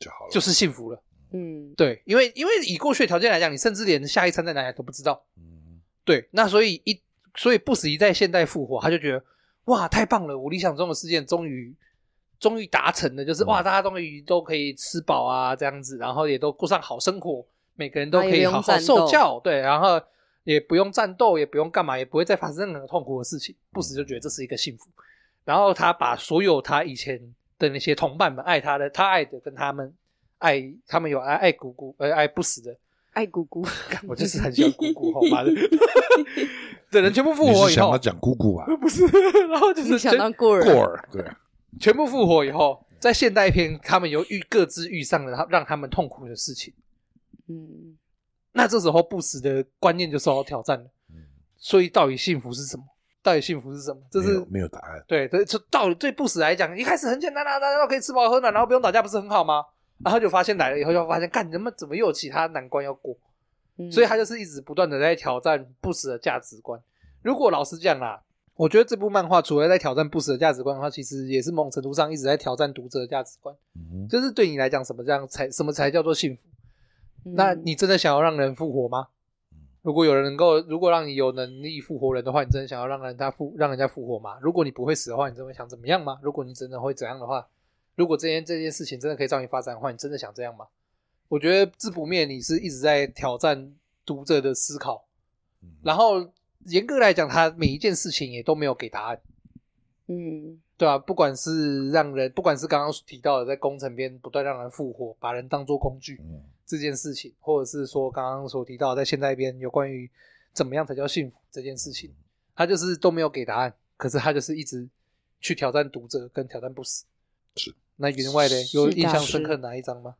就好了，就是幸福了。嗯，对，因为因为以过去的条件来讲，你甚至连下一餐在哪里都不知道。嗯，对，那所以一所以不死一在现代复活，他就觉得哇太棒了，我理想中的世界终于终于达成了，就是哇大家终于都可以吃饱啊这样子，然后也都过上好生活，每个人都可以好好受教，对，然后。也不用战斗，也不用干嘛，也不会再发生任何痛苦的事情。不死就觉得这是一个幸福。然后他把所有他以前的那些同伴们爱他的，他爱的跟他们爱，他们有爱爱姑姑，呃，爱不死的爱姑姑。我就是很喜欢姑姑，好吗？等人全部复活以后，你是想要讲姑姑啊？不是，然后就是想当过儿，过儿对，全部复活以后，在现代篇，他们有遇各自遇上了他让他们痛苦的事情。嗯。那这时候不死的观念就受到挑战了。嗯，所以到底幸福是什么？到底幸福是什么？这是没有，没有答案。对对，这到底对不死来讲，一开始很简单啊，大家都可以吃饱喝暖，然后不用打架，不是很好吗？然后就发现来了以后，就发现，干，你们怎么又有其他难关要过？嗯，所以他就是一直不断的在挑战不死的价值观。如果老实讲啦，我觉得这部漫画除了在挑战不死的价值观的话，其实也是某种程度上一直在挑战读者的价值观。嗯，就是对你来讲，什么这样才什么才叫做幸福？那你真的想要让人复活吗？如果有人能够，如果让你有能力复活人的话，你真的想要让人家复让人家复活吗？如果你不会死的话，你真的想怎么样吗？如果你真的会怎样的话，如果这件这件事情真的可以照你发展的话，你真的想这样吗？我觉得自不灭，你是一直在挑战读者的思考，然后严格来讲，他每一件事情也都没有给答案。嗯，对啊，不管是让人，不管是刚刚提到的在工程边不断让人复活，把人当做工具。这件事情，或者是说刚刚所提到在现代边有关于怎么样才叫幸福这件事情，他就是都没有给答案，可是他就是一直去挑战读者跟挑战不死。是。那云外的有印象深刻哪一张吗？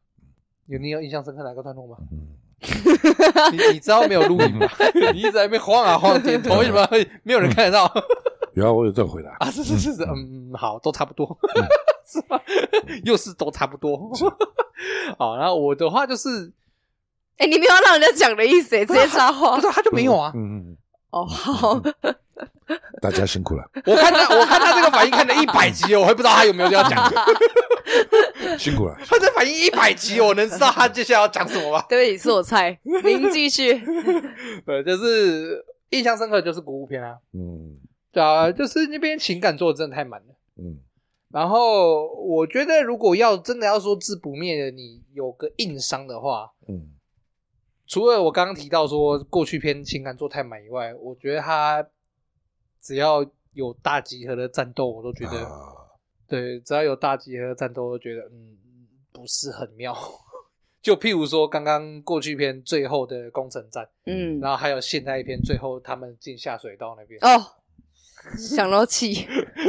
有你有印象深刻哪个段落吗？嗯、你你知道没有录音吗？你一直在那边晃啊晃，点头为什么会没有人看得到？有啊，我有这个回答啊，是是是是，嗯，好，都差不多，嗯、是吧？又是都差不多。好，然后我的话就是，哎，你没有让人家讲的意思，直接插话，不是他就没有啊。嗯嗯。哦，好，大家辛苦了。我看他，我看他这个反应看了一百集，我还不知道他有没有要讲。辛苦了。他这反应一百集，我能知道他接下来要讲什么吗？对，是我猜。您继续。对，就是印象深刻就是古物片啊。嗯。对啊，就是那边情感做的真的太满了。嗯。然后我觉得，如果要真的要说自不灭的，你有个硬伤的话，嗯，除了我刚刚提到说过去篇情感做太满以外，我觉得他只要有大集合的战斗，我都觉得，啊、对，只要有大集合的战斗，我都觉得，嗯，不是很妙。就譬如说刚刚过去篇最后的工程战，嗯，然后还有现在一篇最后他们进下水道那边，哦。想到气，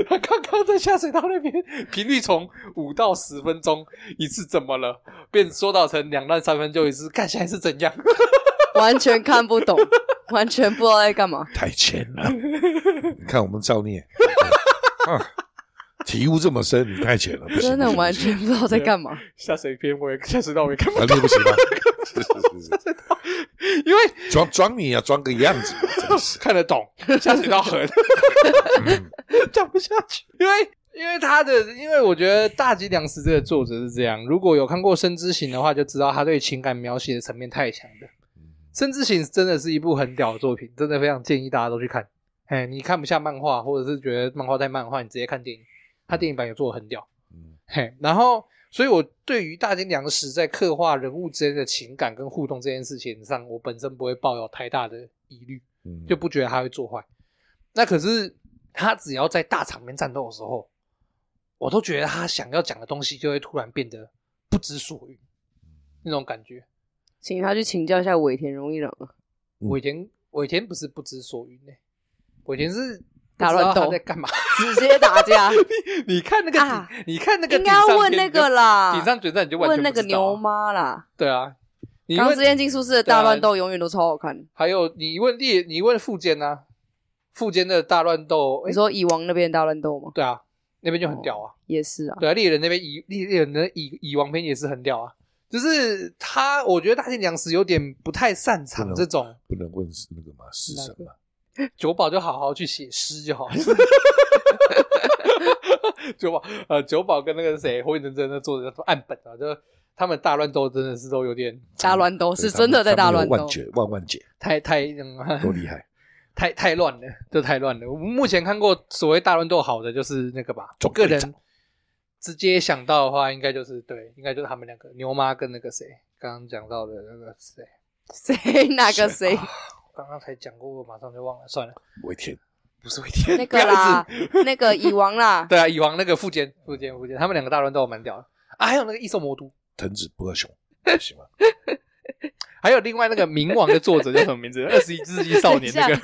他 刚刚在下水道那边，频率从五到十分钟一次，怎么了？变缩到成两到三分钟一次，看起来是怎样？完全看不懂，完全不知道在干嘛。太浅了，你看我们造孽 啊！体悟这么深，你太浅了，真的完全不知道在干嘛。下水篇我也下水道我也看不懂，不行吗？是是是是，因为装装你啊装个样子，看得懂下水道很讲 不下去，因为因为他的，因为我觉得大吉良司这个作者是这样，如果有看过《生之行》的话，就知道他对情感描写的层面太强的。《声之行》真的是一部很屌的作品，真的非常建议大家都去看。哎，你看不下漫画，或者是觉得漫画太漫画，你直接看电影。他电影版也做的很屌，嗯，嘿，然后，所以我对于大金良时在刻画人物之间的情感跟互动这件事情上，我本身不会抱有太大的疑虑，嗯，就不觉得他会做坏。那可是他只要在大场面战斗的时候，我都觉得他想要讲的东西就会突然变得不知所云，那种感觉。请他去请教一下尾田荣一郎啊。尾田尾田不是不知所云呢，尾田是打乱斗在干嘛？直接打架。你看那个，啊、你看那个，应该要问那个啦。顶上决战你就问那个牛妈啦。对啊，钢之炼金术师的大乱斗永远都超好看。还有你问猎，你问富坚啊，富坚的大乱斗，你说蚁王那边大乱斗吗？对啊，那边就很屌啊。哦、也是啊。对啊，猎人那边蚁猎猎人的蚁蚁王篇也是很屌啊。就是他，我觉得大金良时有点不太擅长这种。不能问是那个吗？是什么？九保就好好去写诗就好。九保呃，九保跟那个谁火影忍者那作者都岸本啊，就他们大乱斗真的是都有点大乱斗，是真的在大乱斗，万劫万万劫，太太多厉害，太太乱了，就太乱了。我们目前看过所谓大乱斗好的就是那个吧，我个人。直接想到的话，应该就是对，应该就是他们两个牛妈跟那个谁，刚刚讲到的那个谁，谁？哪个谁？刚刚才讲过，我马上就忘了，算了。尾田不是尾田，那个啦，那个蚁王啦，对啊，蚁王那个富坚，富坚，富坚，他们两个大乱斗蛮屌的。啊，还有那个异兽魔都。藤子不二雄，行吗？还有另外那个冥王的作者叫什么名字？二十一世纪少年那个。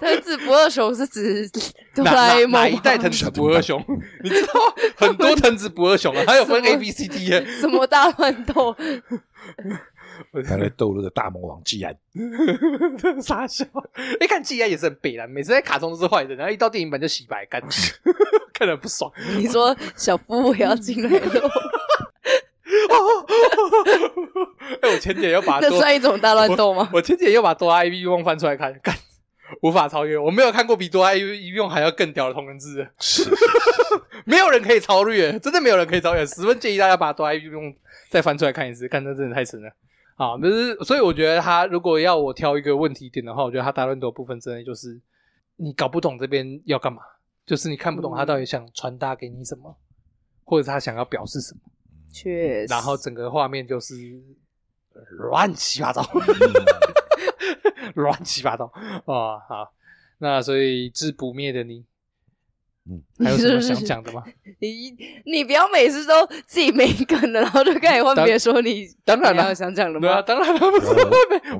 藤子 不二雄是指哆啦 A 梦哪一代藤子不二雄？你知道很多藤子不二雄啊，还有分 A B C D 耶。什么大乱斗？他在斗那个大魔王季安，傻笑。一看季安也是很北蓝，每次在卡通都是坏人，然后一到电影版就洗白干净，看得不爽。你说小夫也要进来了？哎，我前姐又把这 算一种大乱斗吗？我前姐又把哆啦 A 梦翻出来看，干。无法超越，我没有看过比哆啦 A 梦还要更屌的同人志，是，是，是，没有人可以超越，真的没有人可以超越，十分建议大家把哆啦 A 梦再翻出来看一次，看这真的太神了。啊，就是所以我觉得他如果要我挑一个问题点的话，我觉得他大乱斗部分真的就是你搞不懂这边要干嘛，就是你看不懂他到底想传达给你什么，或者是他想要表示什么，确实，然后整个画面就是乱七八糟。乱七八糟。哦，好，那所以自不灭的你，嗯，还有什么想讲的吗？你你不要每次都自己没梗了，然后就开始问别人说你当然了想讲的吗？对啊，当然了，不是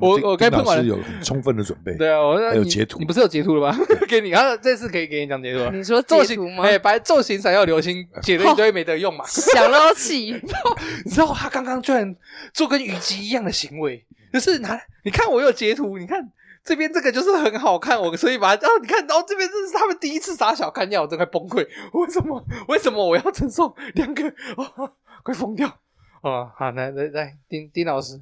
我我该喷完了，有充分的准备。对啊，我还有截图，你不是有截图了吗？给你，然后这次可以给你讲截图。你说截图吗？哎，白昼行闪耀流星，写了一堆没得用嘛，想到气。你知道他刚刚居然做跟虞姬一样的行为。就是拿，你看我有截图，你看这边这个就是很好看，我所以把它，哦，你看，然后这边这是他们第一次杀小看掉，我真快崩溃，为什么？为什么我要承受两个？哦，快疯掉！哦，好，来来来，丁丁老师，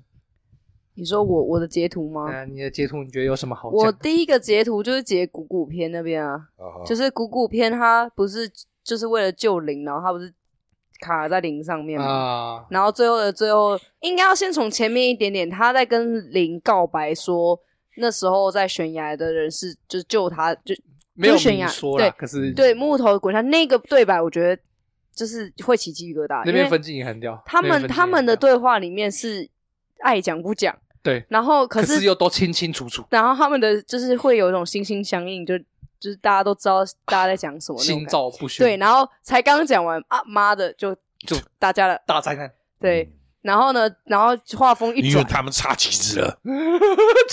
你说我我的截图吗？啊，你的截图你觉得有什么好？我第一个截图就是截古古篇那边啊，哦、就是古古篇，他不是就是为了救灵，然后他不是。卡在零上面嘛，啊、然后最后的最后，应该要先从前面一点点，他在跟零告白说，那时候在悬崖的人是就是救他，就没有悬崖说对，可是对木头滚下那个对白，我觉得就是会起鸡皮疙瘩。那边分镜也很屌，他们他们的对话里面是爱讲不讲，对，然后可是，可是又都清清楚楚，然后他们的就是会有一种心心相印，就。就是大家都知道大家在讲什么，心照不宣。对，然后才刚讲完啊，妈的，就就大家的大灾难。对，然后呢，然后画风一转，因为他们插旗子了，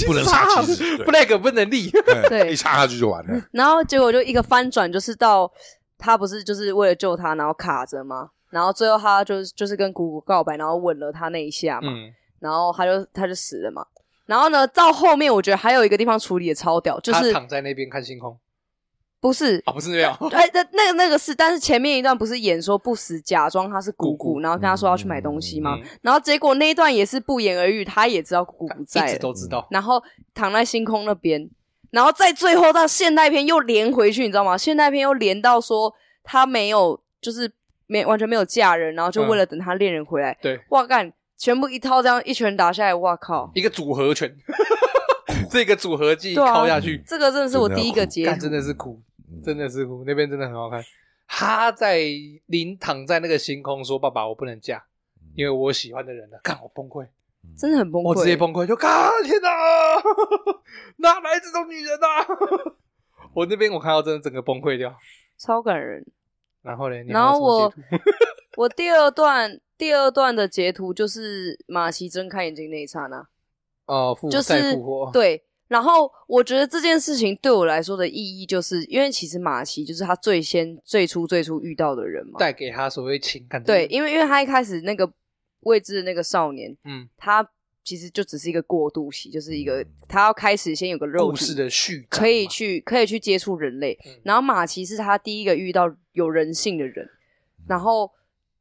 不能插旗子，，flag 不能立，对，一插下去就完了。然后结果就一个翻转，就是到他不是就是为了救他，然后卡着吗？然后最后他就是就是跟姑姑告白，然后吻了他那一下嘛，然后他就他就死了嘛。然后呢，到后面我觉得还有一个地方处理的超屌，就是躺在那边看星空。不是啊，不是那样。哎，那那个那个是，但是前面一段不是演说不死，假装他是姑姑，然后跟他说要去买东西吗？然后结果那一段也是不言而喻，他也知道姑姑不在，一直都知道。然后躺在星空那边，然后在最后到现代片又连回去，你知道吗？现代片又连到说他没有，就是没完全没有嫁人，然后就为了等他恋人回来。对，哇干，全部一套这样一拳打下来，哇靠，一个组合拳。这个组合技敲下去，这个真的是我第一个截图，真的是哭，真的是哭。那边真的很好看，他在临躺在那个星空说：“爸爸，我不能嫁，因为我喜欢的人了。”看我崩溃，真的很崩溃，我直接崩溃，就看天哪，哪来这种女人啊！我那边我看到真的整个崩溃掉，超感人。然后呢？然后我 我第二段第二段的截图就是马奇睁开眼睛那一刹那，哦，就是复活。对。然后我觉得这件事情对我来说的意义，就是因为其实马奇就是他最先最初最初遇到的人嘛，带给他所谓情感。对，因为因为他一开始那个未知的那个少年，嗯，他其实就只是一个过渡期，就是一个他要开始先有个肉体的序，可以去可以去接触人类。嗯、然后马奇是他第一个遇到有人性的人，然后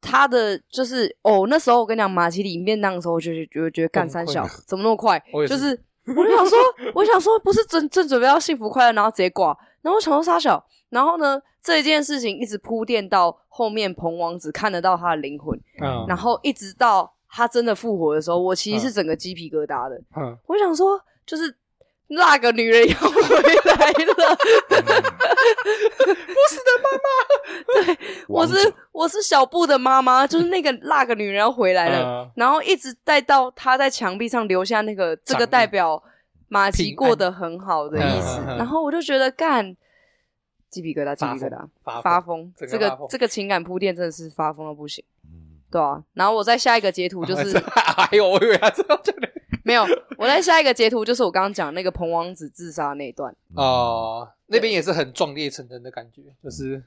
他的就是哦，那时候我跟你讲马奇里面那个时候，我就觉得觉得干三小怎么那么快，就是。我就想说，我想说，不是正正准备要幸福快乐，然后直接挂。然后我想说沙小，然后呢，这一件事情一直铺垫到后面，彭王子看得到他的灵魂，嗯，然后一直到他真的复活的时候，我其实是整个鸡皮疙瘩的。嗯，我想说，就是那个女人要回来了，不是的妈妈，对，我是我是小布的妈妈，就是那个那个女人要回来了，然后一直带到她在墙壁上留下那个这个代表马吉过得很好的意思，然后我就觉得干鸡皮疙瘩，鸡皮疙瘩，发疯，这个这个情感铺垫真的是发疯到不行，对啊，然后我再下一个截图就是，哎呦，我以为他知道这里。没有，我在下一个截图就是我刚刚讲那个彭王子自杀那一段哦，那边也是很壮烈成人的感觉，就是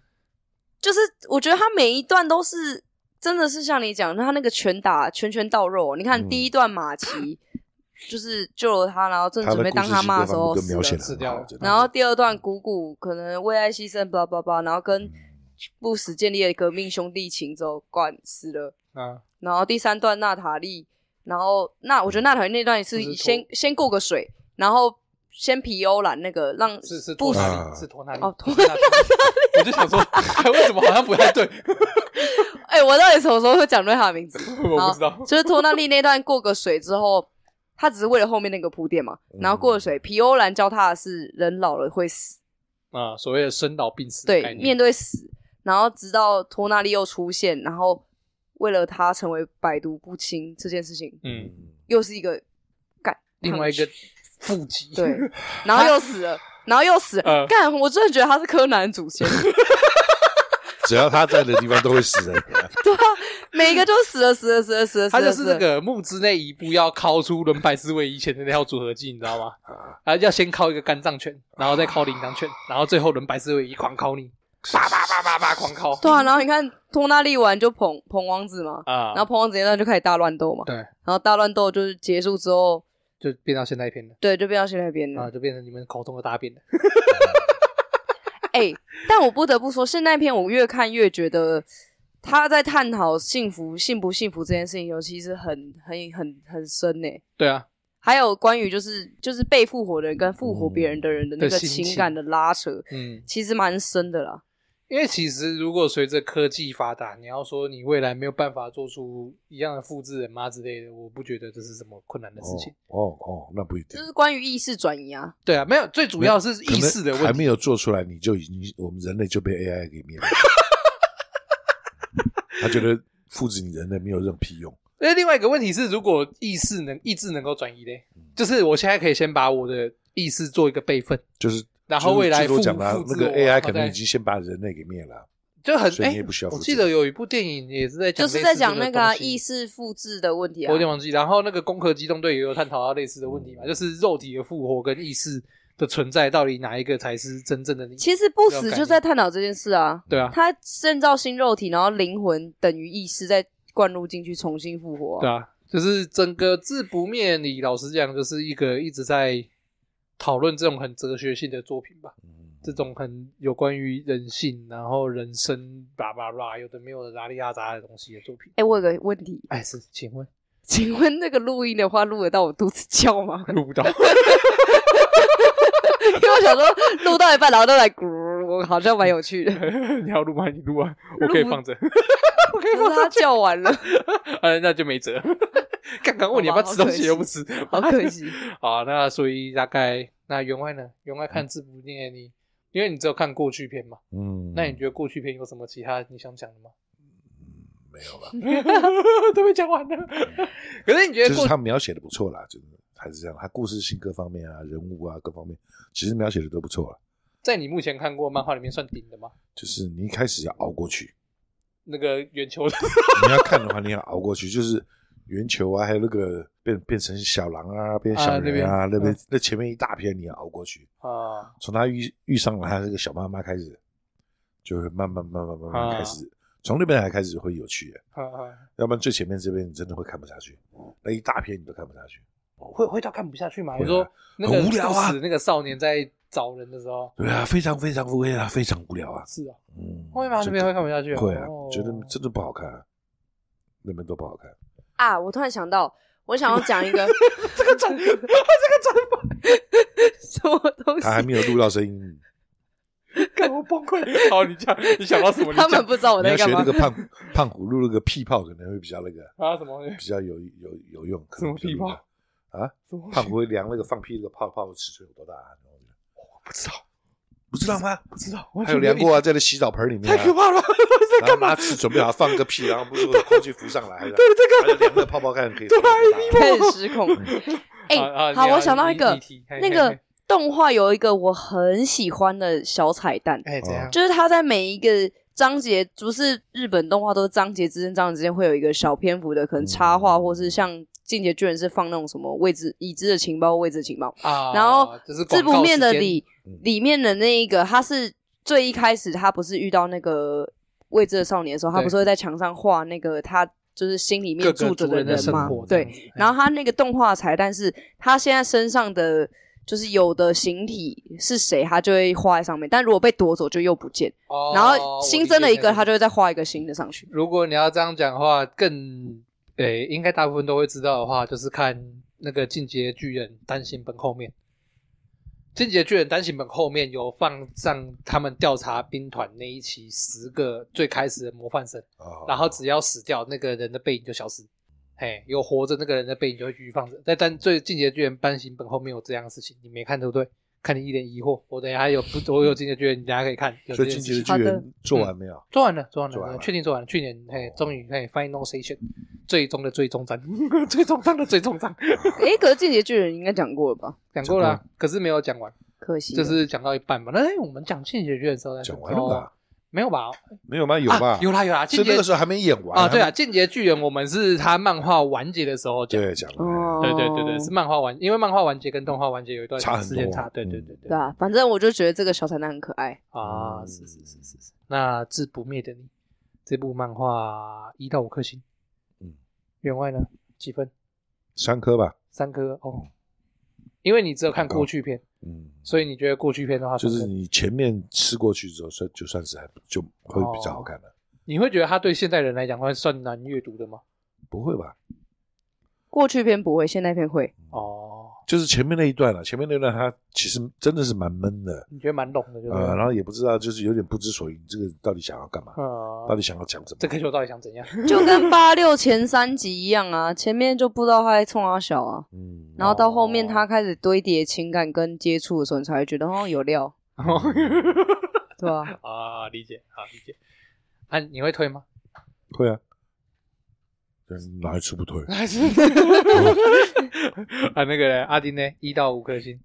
就是我觉得他每一段都是真的是像你讲，他那个拳打拳拳到肉。你看第一段马奇 就是救了他，然后正准备当他妈的时候死掉，然后第二段姑姑可能为爱牺牲，巴拉巴拉，然后跟不死建立了革命兄弟情之后，管死了啊，然后第三段娜塔莉。然后，那我觉得那台那段是先先过个水，然后先皮欧兰那个让是是托纳是托纳哦托纳，我就想说，为什么好像不太对？哎，我到底什么时候会讲对他的名字？我不知道。就是托纳利那段过个水之后，他只是为了后面那个铺垫嘛。然后过了水，皮欧兰教他的是人老了会死啊，所谓的生老病死。对，面对死，然后直到托纳利又出现，然后。为了他成为百毒不侵这件事情，嗯，又是一个干另外一个腹肌，对，然后又死了，然后又死了，干，我真的觉得他是柯南祖先，只要他在的地方都会死人，对啊，每一个都死了，死了，死了，死了，他就是那个木之内一步要敲出轮百思维以前的那套组合技，你知道吗？啊，要先敲一个肝脏拳，然后再敲铃铛拳，然后最后轮百思维一狂敲你。叭叭叭叭叭狂敲，对啊，然后你看托纳利完就捧捧王子嘛，啊，然后捧王子那就开始大乱斗嘛，对，然后大乱斗就是结束之后就变到现在一篇了，对，就变到现在一篇了，啊，就变成你们口中的大便了。哎、欸，但我不得不说，现在一篇我越看越觉得他在探讨幸福幸不幸福这件事情，尤其是很很很很深呢。对啊，还有关于就是就是被复活的人跟复活别人的人的那个情感的拉扯，嗯，其实蛮深的啦。因为其实，如果随着科技发达，你要说你未来没有办法做出一样的复制人吗之类的，我不觉得这是什么困难的事情。哦哦，哦，那不一定。就是关于意识转移啊。对啊，没有，最主要是意识的问题。还没有做出来，你就已经我们人类就被 AI 给灭了。他觉得复制你人类没有任何屁用。那另外一个问题是，如果意识能意志能够转移嘞，就是我现在可以先把我的意识做一个备份，就是。然后未来复讲的那个 AI 可能已经先把人类给灭了，就很哎，我记得有一部电影也是在讲，就是在讲那个意识复制的问题啊。我有点忘记。然后那个《攻壳机动队》也有探讨到类似的问题嘛，就是肉体的复活跟意识的存在，到底哪一个才是真正的你？其实不死就在探讨这件事啊。对啊，他建造新肉体，然后灵魂等于意识再灌入进去，重新复活。对啊，就是整个《自不灭》里，老实讲，就是一个一直在。讨论这种很哲学性的作品吧，嗯、这种很有关于人性，然后人生，叭叭叭，有的没有的，拉里阿杂的东西的作品。哎、欸，我有个问题，哎，是，请问，请问那个录音的话，录得到我肚子叫吗？录不到，因为我想说，录到一半，然后都来咕，我好像蛮有趣的。你要录吗？你录啊，我可以放着，我可以放着。他叫完了，哎，那就没辙。刚刚问你要不要吃东西，又不吃，好可惜。好，那所以大概那员外呢？员外看字不念你，因为你只有看过去篇嘛。嗯。那你觉得过去篇有什么其他你想讲的吗？嗯，没有了。都被讲完了。可是你觉得就是他描写的不错啦，就是还是这样，他故事性各方面啊，人物啊各方面，其实描写的都不错啊。在你目前看过漫画里面算顶的吗？就是你一开始要熬过去。那个圆球，你要看的话，你要熬过去，就是圆球啊，还有那个变变成小狼啊，变小人啊，那边那前面一大片你要熬过去啊。从他遇遇上了他这个小妈妈开始，就会慢慢慢慢慢慢开始，从那边还开始会有趣的。要不然最前面这边你真的会看不下去，那一大片你都看不下去。会会到看不下去吗？你说很无聊啊，那个少年在。找人的时候，对啊，非常非常无聊啊，非常无聊啊。是啊，嗯，会吗？这边会看不下去？会啊，觉得真的不好看，那边都不好看啊！我突然想到，我想要讲一个 这个转，这个转法 什么东西？他还没有录到声音，看我崩溃。好，你讲，你想到什么？他们不知道我在干嘛。学那个胖胖虎录那个屁炮，可能会比较那个啊，什么？比较有有有用？什么屁炮啊？胖虎会量那个放屁那个泡泡的尺寸有多大？我不知道，不知道吗？不知道，还有量过啊，在那洗澡盆里面，太可怕了。然后拿尺准备好放个屁，然后不是空气浮上来，对这个量个泡泡看可以，太失控。哎，好，我想到一个，那个动画有一个我很喜欢的小彩蛋，哎，怎样？就是他在每一个章节，不是日本动画都是章节之间，章节之间会有一个小篇幅的，可能插画，或是像。进击巨人是放那种什么未知已知的情报，未知的情报啊，然后字不面的里里面的那一个，他是最一开始他不是遇到那个未知的少年的时候，他不是会在墙上画那个他就是心里面住着的人吗？对，然后他那个动画彩蛋是他现在身上的就是有的形体是谁，他就会画在上面，但如果被夺走就又不见，然后新增了一个，他就会再画一个新的上去。如果你要这样讲的话，更。对，应该大部分都会知道的话，就是看那个《进阶巨人》单行本后面，《进阶巨人》单行本后面有放上他们调查兵团那一期十个最开始的模范生，哦、然后只要死掉，那个人的背影就消失，嘿，有活着那个人的背影就会继续放着。但但最《进阶巨人》单行本后面有这样的事情，你没看对不对？看你一脸疑惑，我等下还有不，我有进击的巨人，你等下可以看。所以进击的巨人做完没有？做完了，做完了，确定做完了。去年嘿，终于嘿，Final Station，最终的最终章，最终章的最终章。哎，可是进击的巨人应该讲过了吧？讲过了，可是没有讲完，可惜，就是讲到一半嘛。那我们讲进击的巨人的时候再，讲完了吧？没有吧？没有吗？有吧？有啦有啦，是那个时候还没演完啊。对啊，进击的巨人，我们是他漫画完结的时候讲，对讲，对对对对，是漫画完，因为漫画完结跟动画完结有一段时间差，对对对对。对啊，反正我就觉得这个小彩蛋很可爱啊，是是是是是。那字不灭的你，这部漫画一到五颗星，嗯，员外呢几分？三颗吧，三颗哦。因为你只有看过去篇，嗯，所以你觉得过去篇的话，就是你前面吃过去之后，算就算是还就会比较好看了。你会觉得它对现代人来讲会算难阅读的吗？不会吧？过去篇不会，现代篇会哦。就是前面那一段了，前面那段他其实真的是蛮闷的，你觉得蛮冷的，就呃，然后也不知道，就是有点不知所云，这个到底想要干嘛？到底想要讲什么？这个球到底想怎样？就跟八六前三集一样啊，前面就不知道他在冲他小啊，嗯，然后到后面他开始堆叠情感跟接触的时候，你才会觉得哦有料，对吧？啊，理解，啊理解。啊，你会推吗？会啊。哪一次不推？啊，那个阿丁呢？一到五颗星。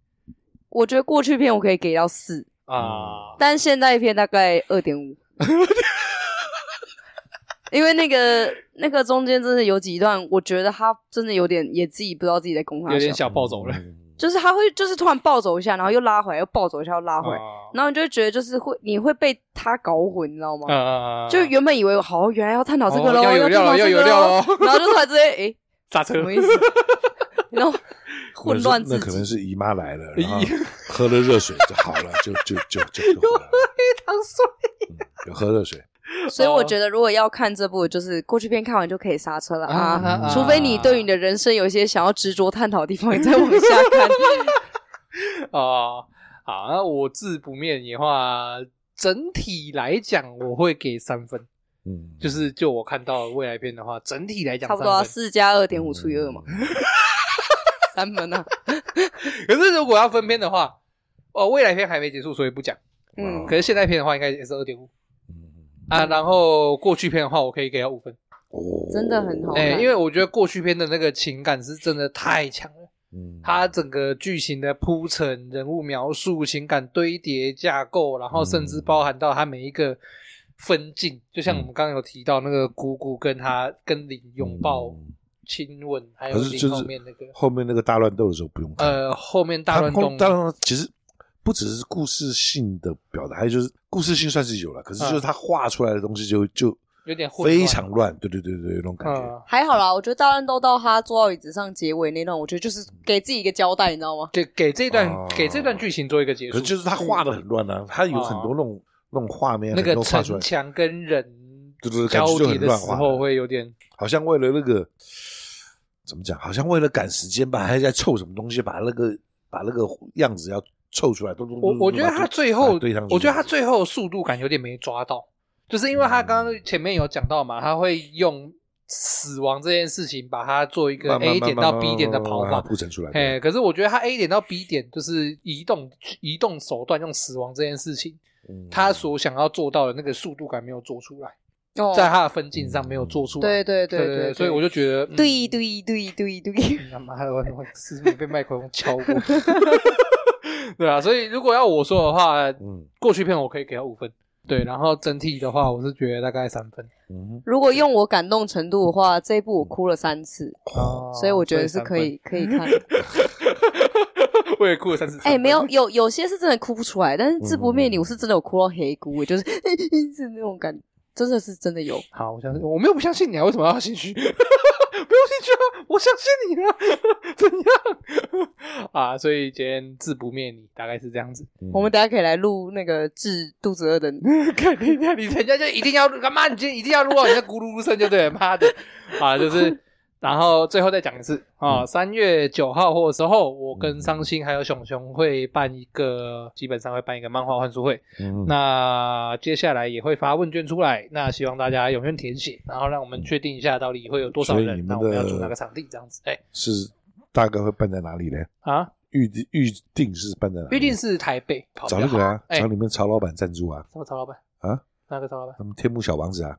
我觉得过去片我可以给到四啊，但现在片大概二点五。因为那个那个中间真的有几段，我觉得他真的有点也自己不知道自己在攻他，有点小暴走了。就是他会，就是突然暴走一下，然后又拉回来，又暴走一下，又拉回来，然后你就会觉得就是会，你会被他搞混，你知道吗？就原本以为好，原来要探讨这个喽，要有料了，要有料喽，然后就突然之间，诶，刹车，什么意思？然后 混乱，那可能是姨妈来了，然后喝了热水就好了，就就就就有喝一汤水，有喝热水。所以我觉得，如果要看这部，就是过去片看完就可以刹车了啊！除非你对于你的人生有一些想要执着探讨的地方，你再往下看。哦，好，那我字不灭的话，整体来讲我会给三分。嗯，就是就我看到未来片的话，整体来讲差不多四加二点五除以二嘛，三分啊。可是如果要分篇的话，哦，未来篇还没结束，所以不讲。嗯，可是现在篇的话，应该也是二点五。嗯啊，然后过去篇的话，我可以给他五分。哦，真的很好。哎，因为我觉得过去篇的那个情感是真的太强了。嗯，它整个剧情的铺陈、人物描述、情感堆叠架构，然后甚至包含到他每一个分镜，就像我们刚刚有提到那个姑姑跟他跟林拥抱、亲吻，还有林后面那个后面那个大乱斗的时候不用看。呃，后面大乱斗，大乱斗其实不只是故事性的表达，还有就是故事性算是有了，可是就是他画出来的东西就就。有点非常乱，对对对对，那种感觉。还好啦，我觉得大乱斗到他坐到椅子上结尾那段，我觉得就是给自己一个交代，你知道吗？给给这段给这段剧情做一个结束。可是就是他画的很乱啊，他有很多那种那种画面，那个城墙跟人交叠的时候会有点，好像为了那个怎么讲？好像为了赶时间吧，还在凑什么东西，把那个把那个样子要凑出来。我我觉得他最后，我觉得他最后速度感有点没抓到。就是因为他刚刚前面有讲到嘛，他会用死亡这件事情把它做一个 A 点到 B 点的跑法铺陈出来。哎，可是我觉得他 A 点到 B 点就是移动移动手段用死亡这件事情，他所想要做到的那个速度感没有做出来，在他的分镜上没有做出来。对对对对，所以我就觉得，对对对对对，他妈的，我 是不是被麦克风敲过？对啊，所以如果要我说的话，嗯，过去片我可以给他五分。对，然后整体的话，我是觉得大概三分。嗯，如果用我感动程度的话，这一部我哭了三次，哦，所以我觉得是可以可以看的。我也哭了三次。哎，没有有有些是真的哭不出来，但是《志不灭你》我是真的有哭到黑咕，就是是那种感，真的是真的有。好，我相信我没有不相信你啊，为什么要心虚？不用心虚啊，我相信你啊，怎样 啊？所以今天自不灭你，大概是这样子。我们等下可以来录那个治肚子饿的你，看你看你人家就一定要录干嘛？你今天一定要录啊人家咕噜噜声就对了，妈的 啊！就是。然后最后再讲一次啊，三月九号或的时候，我跟伤心还有熊熊会办一个，基本上会办一个漫画换书会。嗯，那接下来也会发问卷出来，那希望大家踊跃填写，然后让我们确定一下到底会有多少人，那我们要住哪个场地这样子。哎，是大概会办在哪里呢？啊，预定预定是办在哪里？预定是台北，找那个啊，找里面曹老板赞助啊。什么曹老板啊？哪个曹老板？他们天幕小王子啊。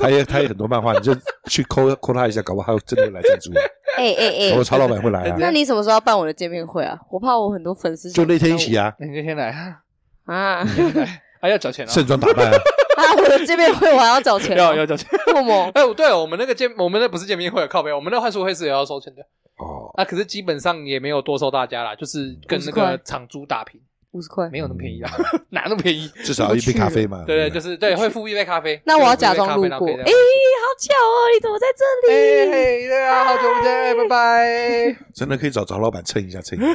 他也他也很多漫画，你就去抠 抠他一下，搞不好他真的会来赞助。哎哎哎，我曹老板会来啊。那你什么时候要办我的见面会啊？我怕我很多粉丝就那天一起啊。你那天来啊？啊，还要缴钱啊？盛装打扮啊？啊，我的见面会我还要缴 钱？要要缴钱？不不，哎，对，我们那个见我们那不是见面会，靠边，我们那换书会是也要收钱的。哦，那可是基本上也没有多收大家啦，就是跟那个场租打平。五十块没有那么便宜啊，哪那么便宜？至少要一杯咖啡嘛。对对，就是对，会付一杯咖啡。那我要假装路过。哎，好巧哦，你怎么在这里？哎，对啊，好久不见，拜拜。真的可以找曹老板蹭一下，蹭一下。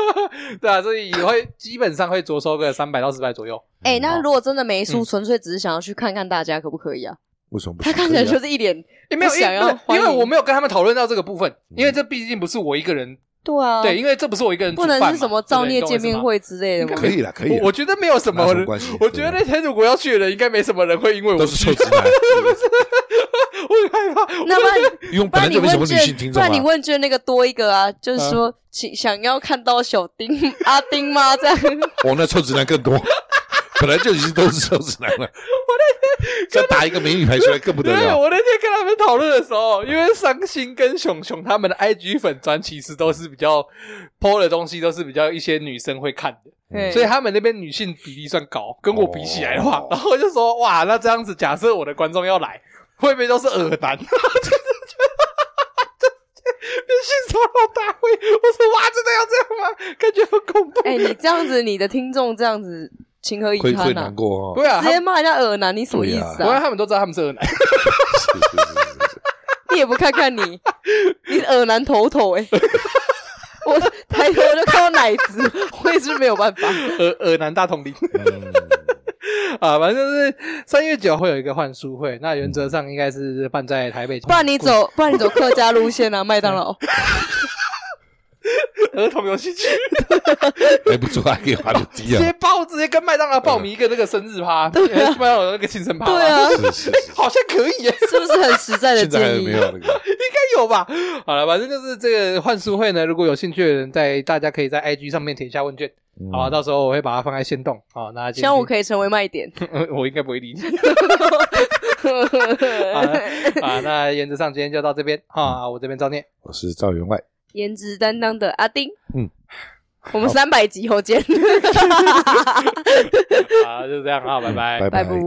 对啊，所以也会基本上会着收个三百到四百左右。哎，那如果真的没书，纯粹只是想要去看看大家，可不可以啊？为什么不？他看起来就是一脸没有想要，因为我没有跟他们讨论到这个部分，因为这毕竟不是我一个人。对啊，对，因为这不是我一个人，不能是什么造孽见面会之类的吗？可以了，可以。我觉得没有什么关系。我觉得那天如果要去的人，应该没什么人会因为我都是臭直男，我很害怕。那么，不然你问卷，不然你问卷那个多一个啊，就是说，请想要看到小丁阿丁吗？这样。我那臭直男更多。本来就已经都是臭直男了，我那天再打一个美女牌出来更不得了。对，我那天跟他们讨论的时候，因为伤心跟熊熊他们的 IG 粉专其实都是比较 PO 的东西，都是比较一些女生会看的，嗯、所以他们那边女性比例算高，跟我比起来的话，哦、然后我就说哇，那这样子假设我的观众要来，会不会都是耳男？就是觉得变性骚扰大会，我说哇，真的要这样吗？感觉很恐怖。哎、欸，你这样子，你的听众这样子。情何以堪呐？会难过哦。对啊，直接骂人家恶男，你什么意思啊？因为他们都知道他们是恶男。你也不看看你，你恶男头头哎！我抬头就看到奶子，我也是没有办法。恶恶男大统领。啊，反正就是三月九会有一个换书会，那原则上应该是办在台北。不然你走，不然你走客家路线啊，麦当劳。儿童游戏区，还不错，还可以滑楼梯啊！直接报，直接跟麦当劳报名一个那个生日趴，对，麦当劳那个庆生趴，对啊，好像可以耶，是不是很实在的建议？没有那个，应该有吧？好了，反正就是这个幻书会呢，如果有兴趣的人，在大家可以在 IG 上面填一下问卷，好，到时候我会把它放在限动，好，那希望我可以成为卖点，我应该不会理你。好，那原则上今天就到这边。啊，我这边赵念，我是赵员外。颜值担当的阿丁，嗯，我们三百集后见，好，就这样啊，拜拜，拜拜。